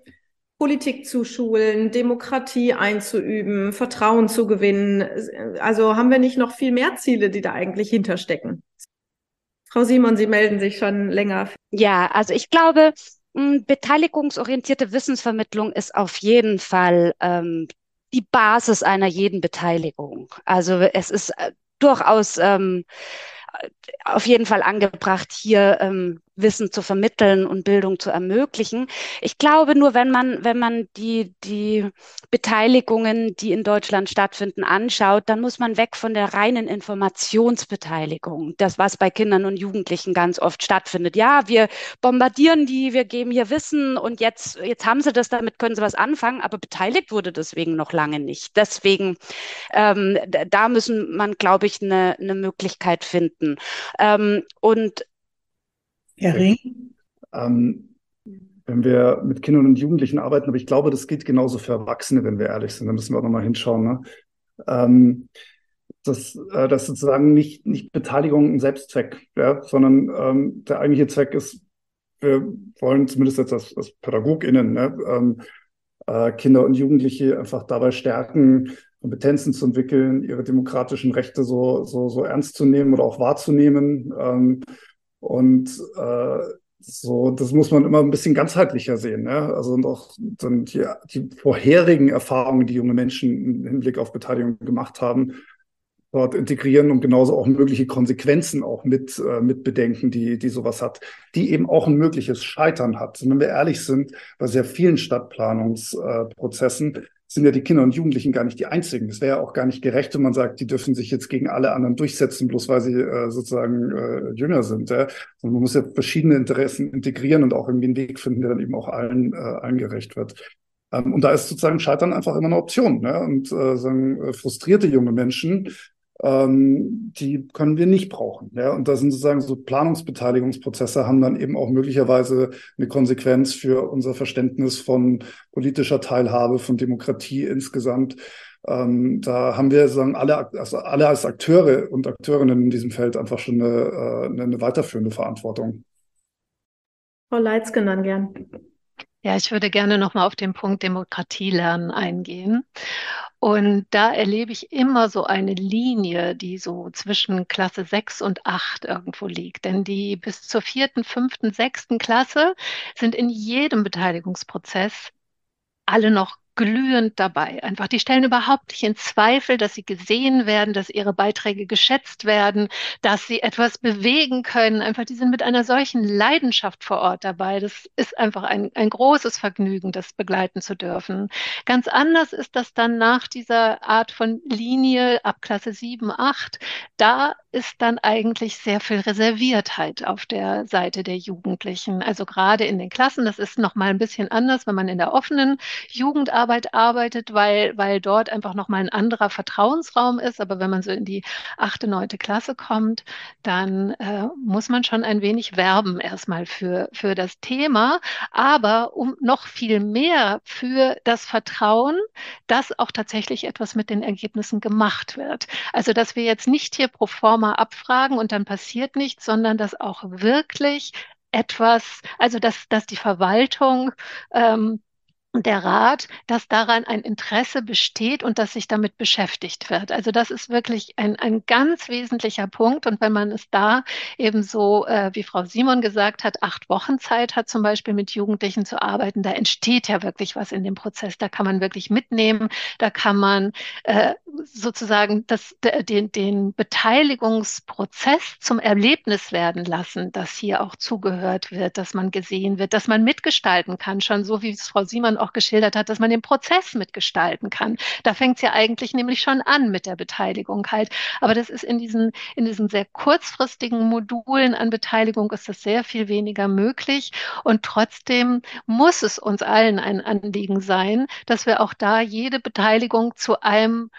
Politik zu schulen, Demokratie einzuüben, Vertrauen zu gewinnen. Also haben wir nicht noch viel mehr Ziele, die da eigentlich hinterstecken? Frau Simon, Sie melden sich schon länger. Ja, also ich glaube, beteiligungsorientierte Wissensvermittlung ist auf jeden Fall ähm, die Basis einer jeden Beteiligung. Also es ist äh, durchaus ähm, auf jeden Fall angebracht, hier ähm, Wissen zu vermitteln und Bildung zu ermöglichen. Ich glaube nur, wenn man, wenn man die, die Beteiligungen, die in Deutschland stattfinden, anschaut, dann muss man weg von der reinen Informationsbeteiligung. Das, was bei Kindern und Jugendlichen ganz oft stattfindet. Ja, wir bombardieren die, wir geben hier Wissen und jetzt, jetzt haben sie das, damit können sie was anfangen, aber beteiligt wurde deswegen noch lange nicht. Deswegen, ähm, da müssen man, glaube ich, eine, eine Möglichkeit finden. Ähm, und Herr Ring? Ähm, wenn wir mit Kindern und Jugendlichen arbeiten, aber ich glaube, das gilt genauso für Erwachsene, wenn wir ehrlich sind. Da müssen wir auch nochmal hinschauen. Ne? Ähm, dass, äh, dass sozusagen nicht, nicht Beteiligung ein Selbstzweck, ja, sondern ähm, der eigentliche Zweck ist, wir wollen zumindest jetzt als, als PädagogInnen ne, ähm, äh, Kinder und Jugendliche einfach dabei stärken, Kompetenzen zu entwickeln, ihre demokratischen Rechte so, so, so ernst zu nehmen oder auch wahrzunehmen. Ähm, und äh, so, das muss man immer ein bisschen ganzheitlicher sehen. Ne? Also und auch dann die, die vorherigen Erfahrungen, die junge Menschen im Hinblick auf Beteiligung gemacht haben, dort integrieren und genauso auch mögliche Konsequenzen auch mit, äh, mit bedenken, die, die sowas hat, die eben auch ein mögliches Scheitern hat. Und wenn wir ehrlich sind, bei sehr vielen Stadtplanungsprozessen äh, sind ja die Kinder und Jugendlichen gar nicht die einzigen. Es wäre ja auch gar nicht gerecht, wenn man sagt, die dürfen sich jetzt gegen alle anderen durchsetzen, bloß weil sie äh, sozusagen äh, jünger sind. Ja? Und man muss ja verschiedene Interessen integrieren und auch irgendwie einen Weg finden, der dann eben auch allen, äh, allen gerecht wird. Ähm, und da ist sozusagen Scheitern einfach immer eine Option. Ne? Und äh, sagen, äh, frustrierte junge Menschen ähm, die können wir nicht brauchen. Ja? Und da sind sozusagen so Planungsbeteiligungsprozesse haben dann eben auch möglicherweise eine Konsequenz für unser Verständnis von politischer Teilhabe, von Demokratie insgesamt. Ähm, da haben wir sagen alle, also alle als Akteure und Akteurinnen in diesem Feld einfach schon eine, äh, eine weiterführende Verantwortung. Frau Leitzgen dann gern. Ja, ich würde gerne nochmal auf den Punkt Demokratie lernen eingehen. Und da erlebe ich immer so eine Linie, die so zwischen Klasse 6 und 8 irgendwo liegt. Denn die bis zur vierten, fünften, sechsten Klasse sind in jedem Beteiligungsprozess alle noch glühend dabei. Einfach, die stellen überhaupt nicht in Zweifel, dass sie gesehen werden, dass ihre Beiträge geschätzt werden, dass sie etwas bewegen können. Einfach, die sind mit einer solchen Leidenschaft vor Ort dabei. Das ist einfach ein, ein großes Vergnügen, das begleiten zu dürfen. Ganz anders ist das dann nach dieser Art von Linie ab Klasse 7, 8. Da ist dann eigentlich sehr viel Reserviertheit auf der Seite der Jugendlichen. Also gerade in den Klassen, das ist noch mal ein bisschen anders, wenn man in der offenen Jugendarbeit arbeitet, weil, weil dort einfach noch mal ein anderer Vertrauensraum ist. Aber wenn man so in die achte, neunte Klasse kommt, dann äh, muss man schon ein wenig werben erstmal für, für das Thema, aber um noch viel mehr für das Vertrauen, dass auch tatsächlich etwas mit den Ergebnissen gemacht wird. Also, dass wir jetzt nicht hier pro forma mal abfragen und dann passiert nichts, sondern dass auch wirklich etwas, also dass, dass die Verwaltung ähm, der Rat, dass daran ein Interesse besteht und dass sich damit beschäftigt wird. Also das ist wirklich ein, ein ganz wesentlicher Punkt. Und wenn man es da eben so, äh, wie Frau Simon gesagt hat, acht Wochen Zeit hat, zum Beispiel mit Jugendlichen zu arbeiten, da entsteht ja wirklich was in dem Prozess. Da kann man wirklich mitnehmen, da kann man äh, sozusagen das, den, den Beteiligungsprozess zum Erlebnis werden lassen, dass hier auch zugehört wird, dass man gesehen wird, dass man mitgestalten kann, schon so wie es Frau Simon auch geschildert hat, dass man den Prozess mitgestalten kann. Da fängt es ja eigentlich nämlich schon an mit der Beteiligung halt. Aber das ist in diesen, in diesen sehr kurzfristigen Modulen an Beteiligung ist das sehr viel weniger möglich. Und trotzdem muss es uns allen ein Anliegen sein, dass wir auch da jede Beteiligung zu einem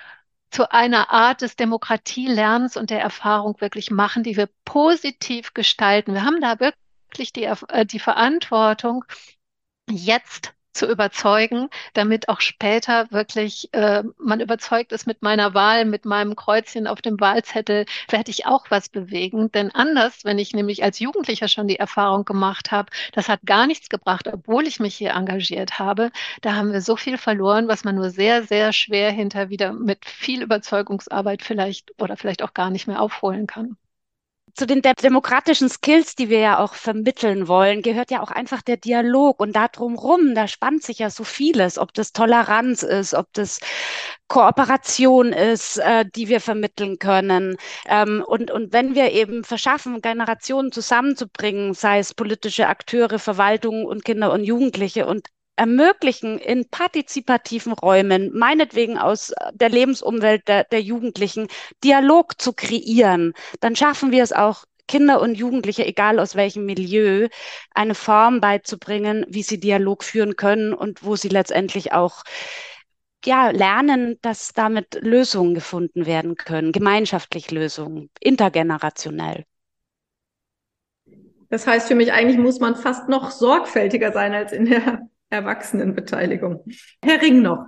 zu einer Art des Demokratielernens und der Erfahrung wirklich machen, die wir positiv gestalten. Wir haben da wirklich die, äh, die Verantwortung, jetzt zu überzeugen, damit auch später wirklich äh, man überzeugt ist mit meiner Wahl, mit meinem Kreuzchen auf dem Wahlzettel, werde ich auch was bewegen. Denn anders, wenn ich nämlich als Jugendlicher schon die Erfahrung gemacht habe, das hat gar nichts gebracht, obwohl ich mich hier engagiert habe, da haben wir so viel verloren, was man nur sehr, sehr schwer hinter wieder mit viel Überzeugungsarbeit vielleicht oder vielleicht auch gar nicht mehr aufholen kann zu den de demokratischen Skills, die wir ja auch vermitteln wollen, gehört ja auch einfach der Dialog. Und da drumrum, da spannt sich ja so vieles, ob das Toleranz ist, ob das Kooperation ist, äh, die wir vermitteln können. Ähm, und, und wenn wir eben verschaffen, Generationen zusammenzubringen, sei es politische Akteure, Verwaltung und Kinder und Jugendliche und ermöglichen, in partizipativen Räumen, meinetwegen aus der Lebensumwelt der, der Jugendlichen, Dialog zu kreieren, dann schaffen wir es auch, Kinder und Jugendliche, egal aus welchem Milieu, eine Form beizubringen, wie sie Dialog führen können und wo sie letztendlich auch ja, lernen, dass damit Lösungen gefunden werden können, gemeinschaftlich Lösungen, intergenerationell. Das heißt für mich, eigentlich muss man fast noch sorgfältiger sein als in der Erwachsenenbeteiligung. Herr Ring noch.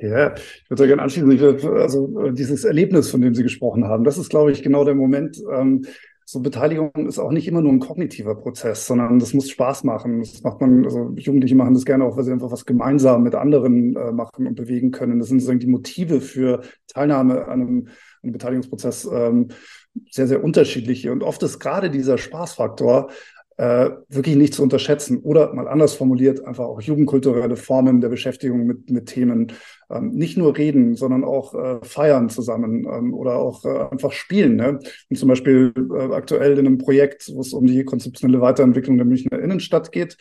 Ja, ich würde gerne anschließen, also dieses Erlebnis, von dem Sie gesprochen haben, das ist, glaube ich, genau der Moment. Ähm, so Beteiligung ist auch nicht immer nur ein kognitiver Prozess, sondern das muss Spaß machen. Das macht man, also Jugendliche machen das gerne auch, weil sie einfach was gemeinsam mit anderen äh, machen und bewegen können. Das sind sozusagen die Motive für Teilnahme an einem, einem Beteiligungsprozess ähm, sehr, sehr unterschiedliche. Und oft ist gerade dieser Spaßfaktor äh, wirklich nicht zu unterschätzen. Oder mal anders formuliert, einfach auch jugendkulturelle Formen der Beschäftigung mit, mit Themen. Ähm, nicht nur reden, sondern auch äh, feiern zusammen ähm, oder auch äh, einfach spielen. Ne? Und zum Beispiel äh, aktuell in einem Projekt, wo es um die konzeptionelle Weiterentwicklung der Münchner Innenstadt geht,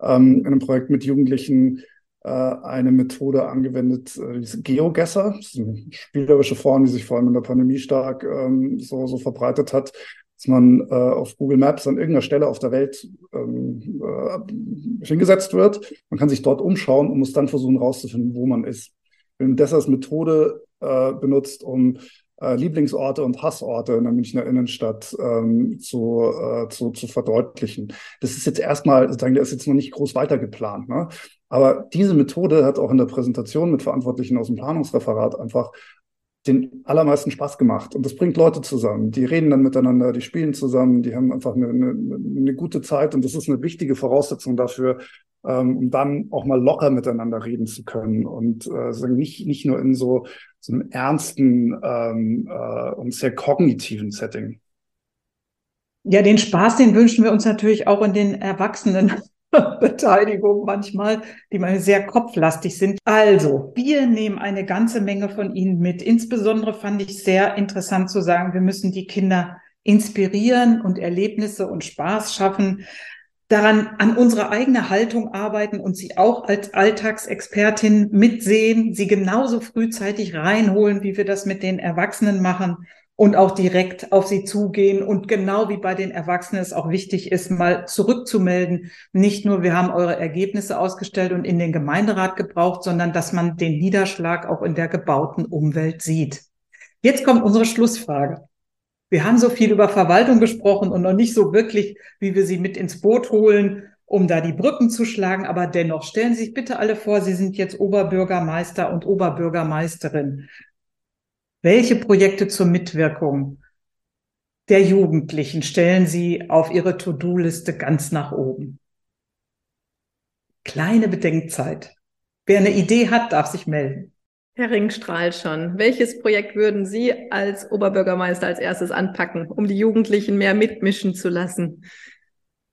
ähm, in einem Projekt mit Jugendlichen, äh, eine Methode angewendet, äh, diese Geogesser, das ist eine spielerische Form, die sich vor allem in der Pandemie stark ähm, so, so verbreitet hat, dass man äh, auf Google Maps an irgendeiner Stelle auf der Welt ähm, äh, hingesetzt wird. Man kann sich dort umschauen und muss dann versuchen herauszufinden, wo man ist. Wenn das als Methode äh, benutzt, um äh, Lieblingsorte und Hassorte in der Münchner Innenstadt ähm, zu, äh, zu, zu verdeutlichen. Das ist jetzt erstmal, sozusagen, der ist jetzt noch nicht groß weitergeplant. Ne? Aber diese Methode hat auch in der Präsentation mit Verantwortlichen aus dem Planungsreferat einfach den allermeisten Spaß gemacht. Und das bringt Leute zusammen. Die reden dann miteinander, die spielen zusammen, die haben einfach eine, eine, eine gute Zeit. Und das ist eine wichtige Voraussetzung dafür, ähm, um dann auch mal locker miteinander reden zu können. Und äh, nicht, nicht nur in so, so einem ernsten ähm, äh, und sehr kognitiven Setting. Ja, den Spaß, den wünschen wir uns natürlich auch in den Erwachsenen. Beteiligung manchmal, die mal sehr kopflastig sind. Also, wir nehmen eine ganze Menge von Ihnen mit. Insbesondere fand ich sehr interessant zu sagen, wir müssen die Kinder inspirieren und Erlebnisse und Spaß schaffen, daran an unsere eigene Haltung arbeiten und sie auch als Alltagsexpertin mitsehen, sie genauso frühzeitig reinholen, wie wir das mit den Erwachsenen machen und auch direkt auf sie zugehen. Und genau wie bei den Erwachsenen es auch wichtig ist, mal zurückzumelden. Nicht nur, wir haben eure Ergebnisse ausgestellt und in den Gemeinderat gebraucht, sondern dass man den Niederschlag auch in der gebauten Umwelt sieht. Jetzt kommt unsere Schlussfrage. Wir haben so viel über Verwaltung gesprochen und noch nicht so wirklich, wie wir sie mit ins Boot holen, um da die Brücken zu schlagen. Aber dennoch stellen Sie sich bitte alle vor, Sie sind jetzt Oberbürgermeister und Oberbürgermeisterin. Welche Projekte zur Mitwirkung der Jugendlichen stellen Sie auf Ihre To-Do-Liste ganz nach oben? Kleine Bedenkzeit. Wer eine Idee hat, darf sich melden. Herr Ring strahlt schon. Welches Projekt würden Sie als Oberbürgermeister als erstes anpacken, um die Jugendlichen mehr mitmischen zu lassen?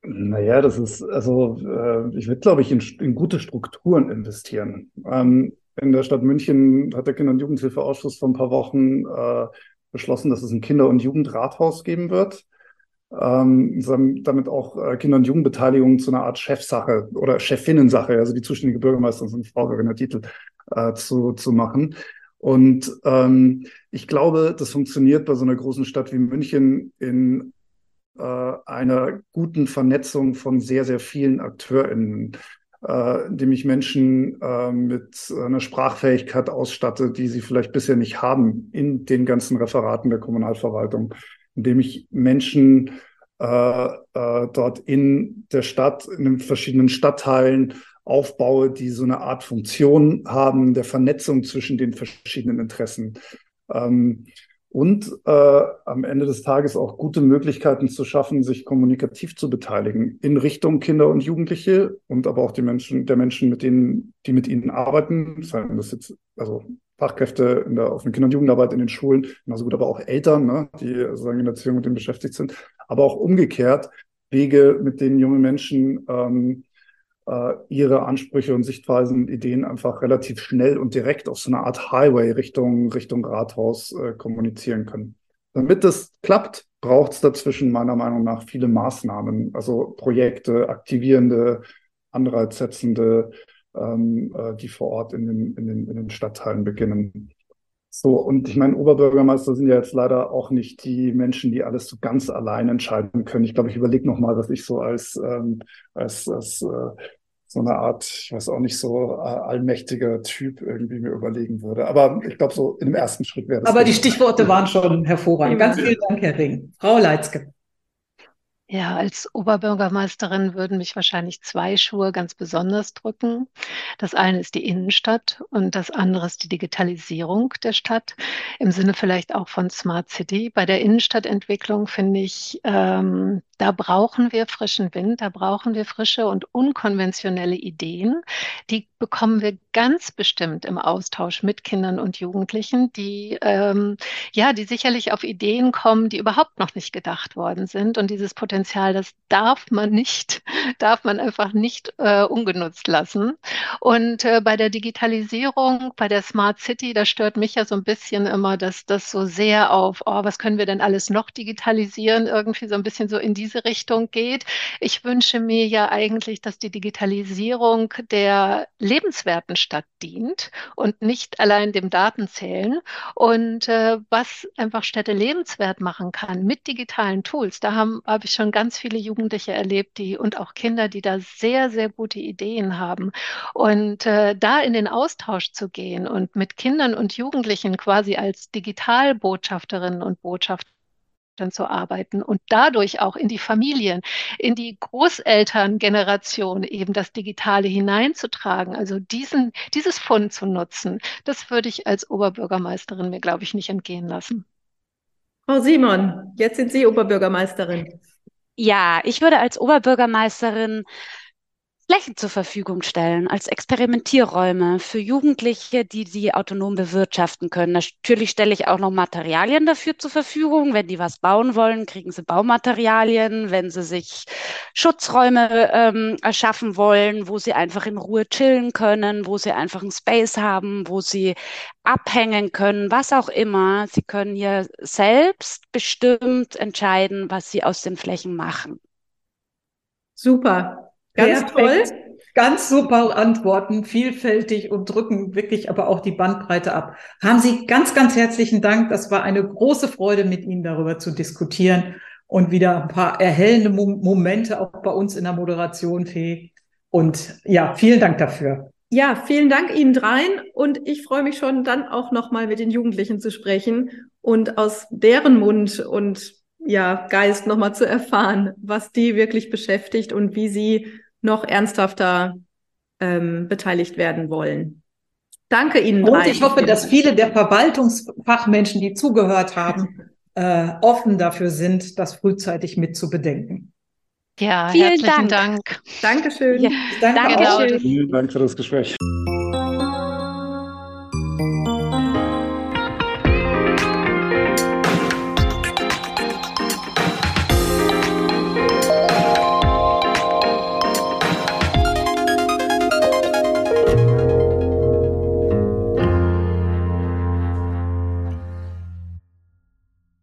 Naja, das ist, also äh, ich würde, glaube ich, in, in, gute Strukturen investieren. Ähm, in der Stadt München hat der Kinder- und Jugendhilfeausschuss vor ein paar Wochen äh, beschlossen, dass es ein Kinder- und Jugendrathaus geben wird. Ähm, damit auch äh, Kinder- und Jugendbeteiligung zu einer Art Chefsache oder Chefinnensache, also die zuständige Bürgermeisterin und Frau Verena Titel, äh, zu, zu machen. Und ähm, ich glaube, das funktioniert bei so einer großen Stadt wie München in äh, einer guten Vernetzung von sehr, sehr vielen AkteurInnen äh, indem ich Menschen äh, mit einer Sprachfähigkeit ausstatte, die sie vielleicht bisher nicht haben in den ganzen Referaten der Kommunalverwaltung, indem ich Menschen äh, äh, dort in der Stadt, in den verschiedenen Stadtteilen aufbaue, die so eine Art Funktion haben der Vernetzung zwischen den verschiedenen Interessen. Ähm, und äh, am Ende des Tages auch gute Möglichkeiten zu schaffen, sich kommunikativ zu beteiligen in Richtung Kinder und Jugendliche und aber auch die Menschen, der Menschen, mit denen, die mit ihnen arbeiten, seien das jetzt also Fachkräfte in der offenen Kinder- und Jugendarbeit in den Schulen, genauso gut aber auch Eltern, ne, die sozusagen in der Erziehung mit denen beschäftigt sind, aber auch umgekehrt Wege, mit denen junge Menschen ähm, äh, ihre Ansprüche und Sichtweisen, Ideen einfach relativ schnell und direkt auf so eine Art Highway Richtung, Richtung Rathaus äh, kommunizieren können. Damit das klappt, braucht es dazwischen meiner Meinung nach viele Maßnahmen, also Projekte, aktivierende, anreizsetzende, ähm, äh, die vor Ort in den, in, den, in den Stadtteilen beginnen. So, und ich meine, Oberbürgermeister sind ja jetzt leider auch nicht die Menschen, die alles so ganz allein entscheiden können. Ich glaube, ich überlege nochmal, was ich so als, ähm, als, als äh, so eine Art, ich weiß auch nicht, so äh, allmächtiger Typ irgendwie mir überlegen würde. Aber ich glaube, so im ersten Schritt wäre das. Aber die Stichworte waren schon hervorragend. Ganz vielen Dank, Herr Ring. Frau Leitzke. Ja, als Oberbürgermeisterin würden mich wahrscheinlich zwei Schuhe ganz besonders drücken. Das eine ist die Innenstadt und das andere ist die Digitalisierung der Stadt im Sinne vielleicht auch von Smart City. Bei der Innenstadtentwicklung finde ich, ähm, da brauchen wir frischen Wind, da brauchen wir frische und unkonventionelle Ideen. Die bekommen wir ganz bestimmt im Austausch mit Kindern und Jugendlichen, die ähm, ja, die sicherlich auf Ideen kommen, die überhaupt noch nicht gedacht worden sind. Und dieses Potenzial, das darf man nicht, darf man einfach nicht äh, ungenutzt lassen. Und äh, bei der Digitalisierung, bei der Smart City, da stört mich ja so ein bisschen immer, dass das so sehr auf, oh, was können wir denn alles noch digitalisieren, irgendwie so ein bisschen so in die diese Richtung geht. Ich wünsche mir ja eigentlich, dass die Digitalisierung der lebenswerten Stadt dient und nicht allein dem Datenzählen. Und äh, was einfach Städte lebenswert machen kann mit digitalen Tools, da habe hab ich schon ganz viele Jugendliche erlebt, die und auch Kinder, die da sehr, sehr gute Ideen haben. Und äh, da in den Austausch zu gehen und mit Kindern und Jugendlichen quasi als Digitalbotschafterinnen und Botschafter zu arbeiten und dadurch auch in die Familien, in die Großelterngeneration eben das Digitale hineinzutragen, also diesen, dieses Fund zu nutzen, das würde ich als Oberbürgermeisterin mir, glaube ich, nicht entgehen lassen. Frau Simon, jetzt sind Sie Oberbürgermeisterin. Ja, ich würde als Oberbürgermeisterin Flächen zur Verfügung stellen als Experimentierräume für Jugendliche, die sie autonom bewirtschaften können. Natürlich stelle ich auch noch Materialien dafür zur Verfügung. Wenn die was bauen wollen, kriegen sie Baumaterialien. Wenn sie sich Schutzräume ähm, erschaffen wollen, wo sie einfach in Ruhe chillen können, wo sie einfach einen Space haben, wo sie abhängen können, was auch immer. Sie können hier selbst bestimmt entscheiden, was sie aus den Flächen machen. Super. Ganz toll. Ganz super Antworten, vielfältig und drücken wirklich aber auch die Bandbreite ab. Haben Sie ganz, ganz herzlichen Dank. Das war eine große Freude, mit Ihnen darüber zu diskutieren und wieder ein paar erhellende Momente auch bei uns in der Moderation fähig. Und ja, vielen Dank dafür. Ja, vielen Dank Ihnen dreien und ich freue mich schon dann auch nochmal mit den Jugendlichen zu sprechen und aus deren Mund und ja, Geist nochmal zu erfahren, was die wirklich beschäftigt und wie sie noch ernsthafter ähm, beteiligt werden wollen. Danke Ihnen. Und drei. ich hoffe, dass viele der Verwaltungsfachmenschen, die zugehört haben, äh, offen dafür sind, das frühzeitig mit zu bedenken. Ja, Vielen herzlichen Dank. Dank. Dankeschön. Ja, danke Dankeschön. Vielen Dank für das Gespräch.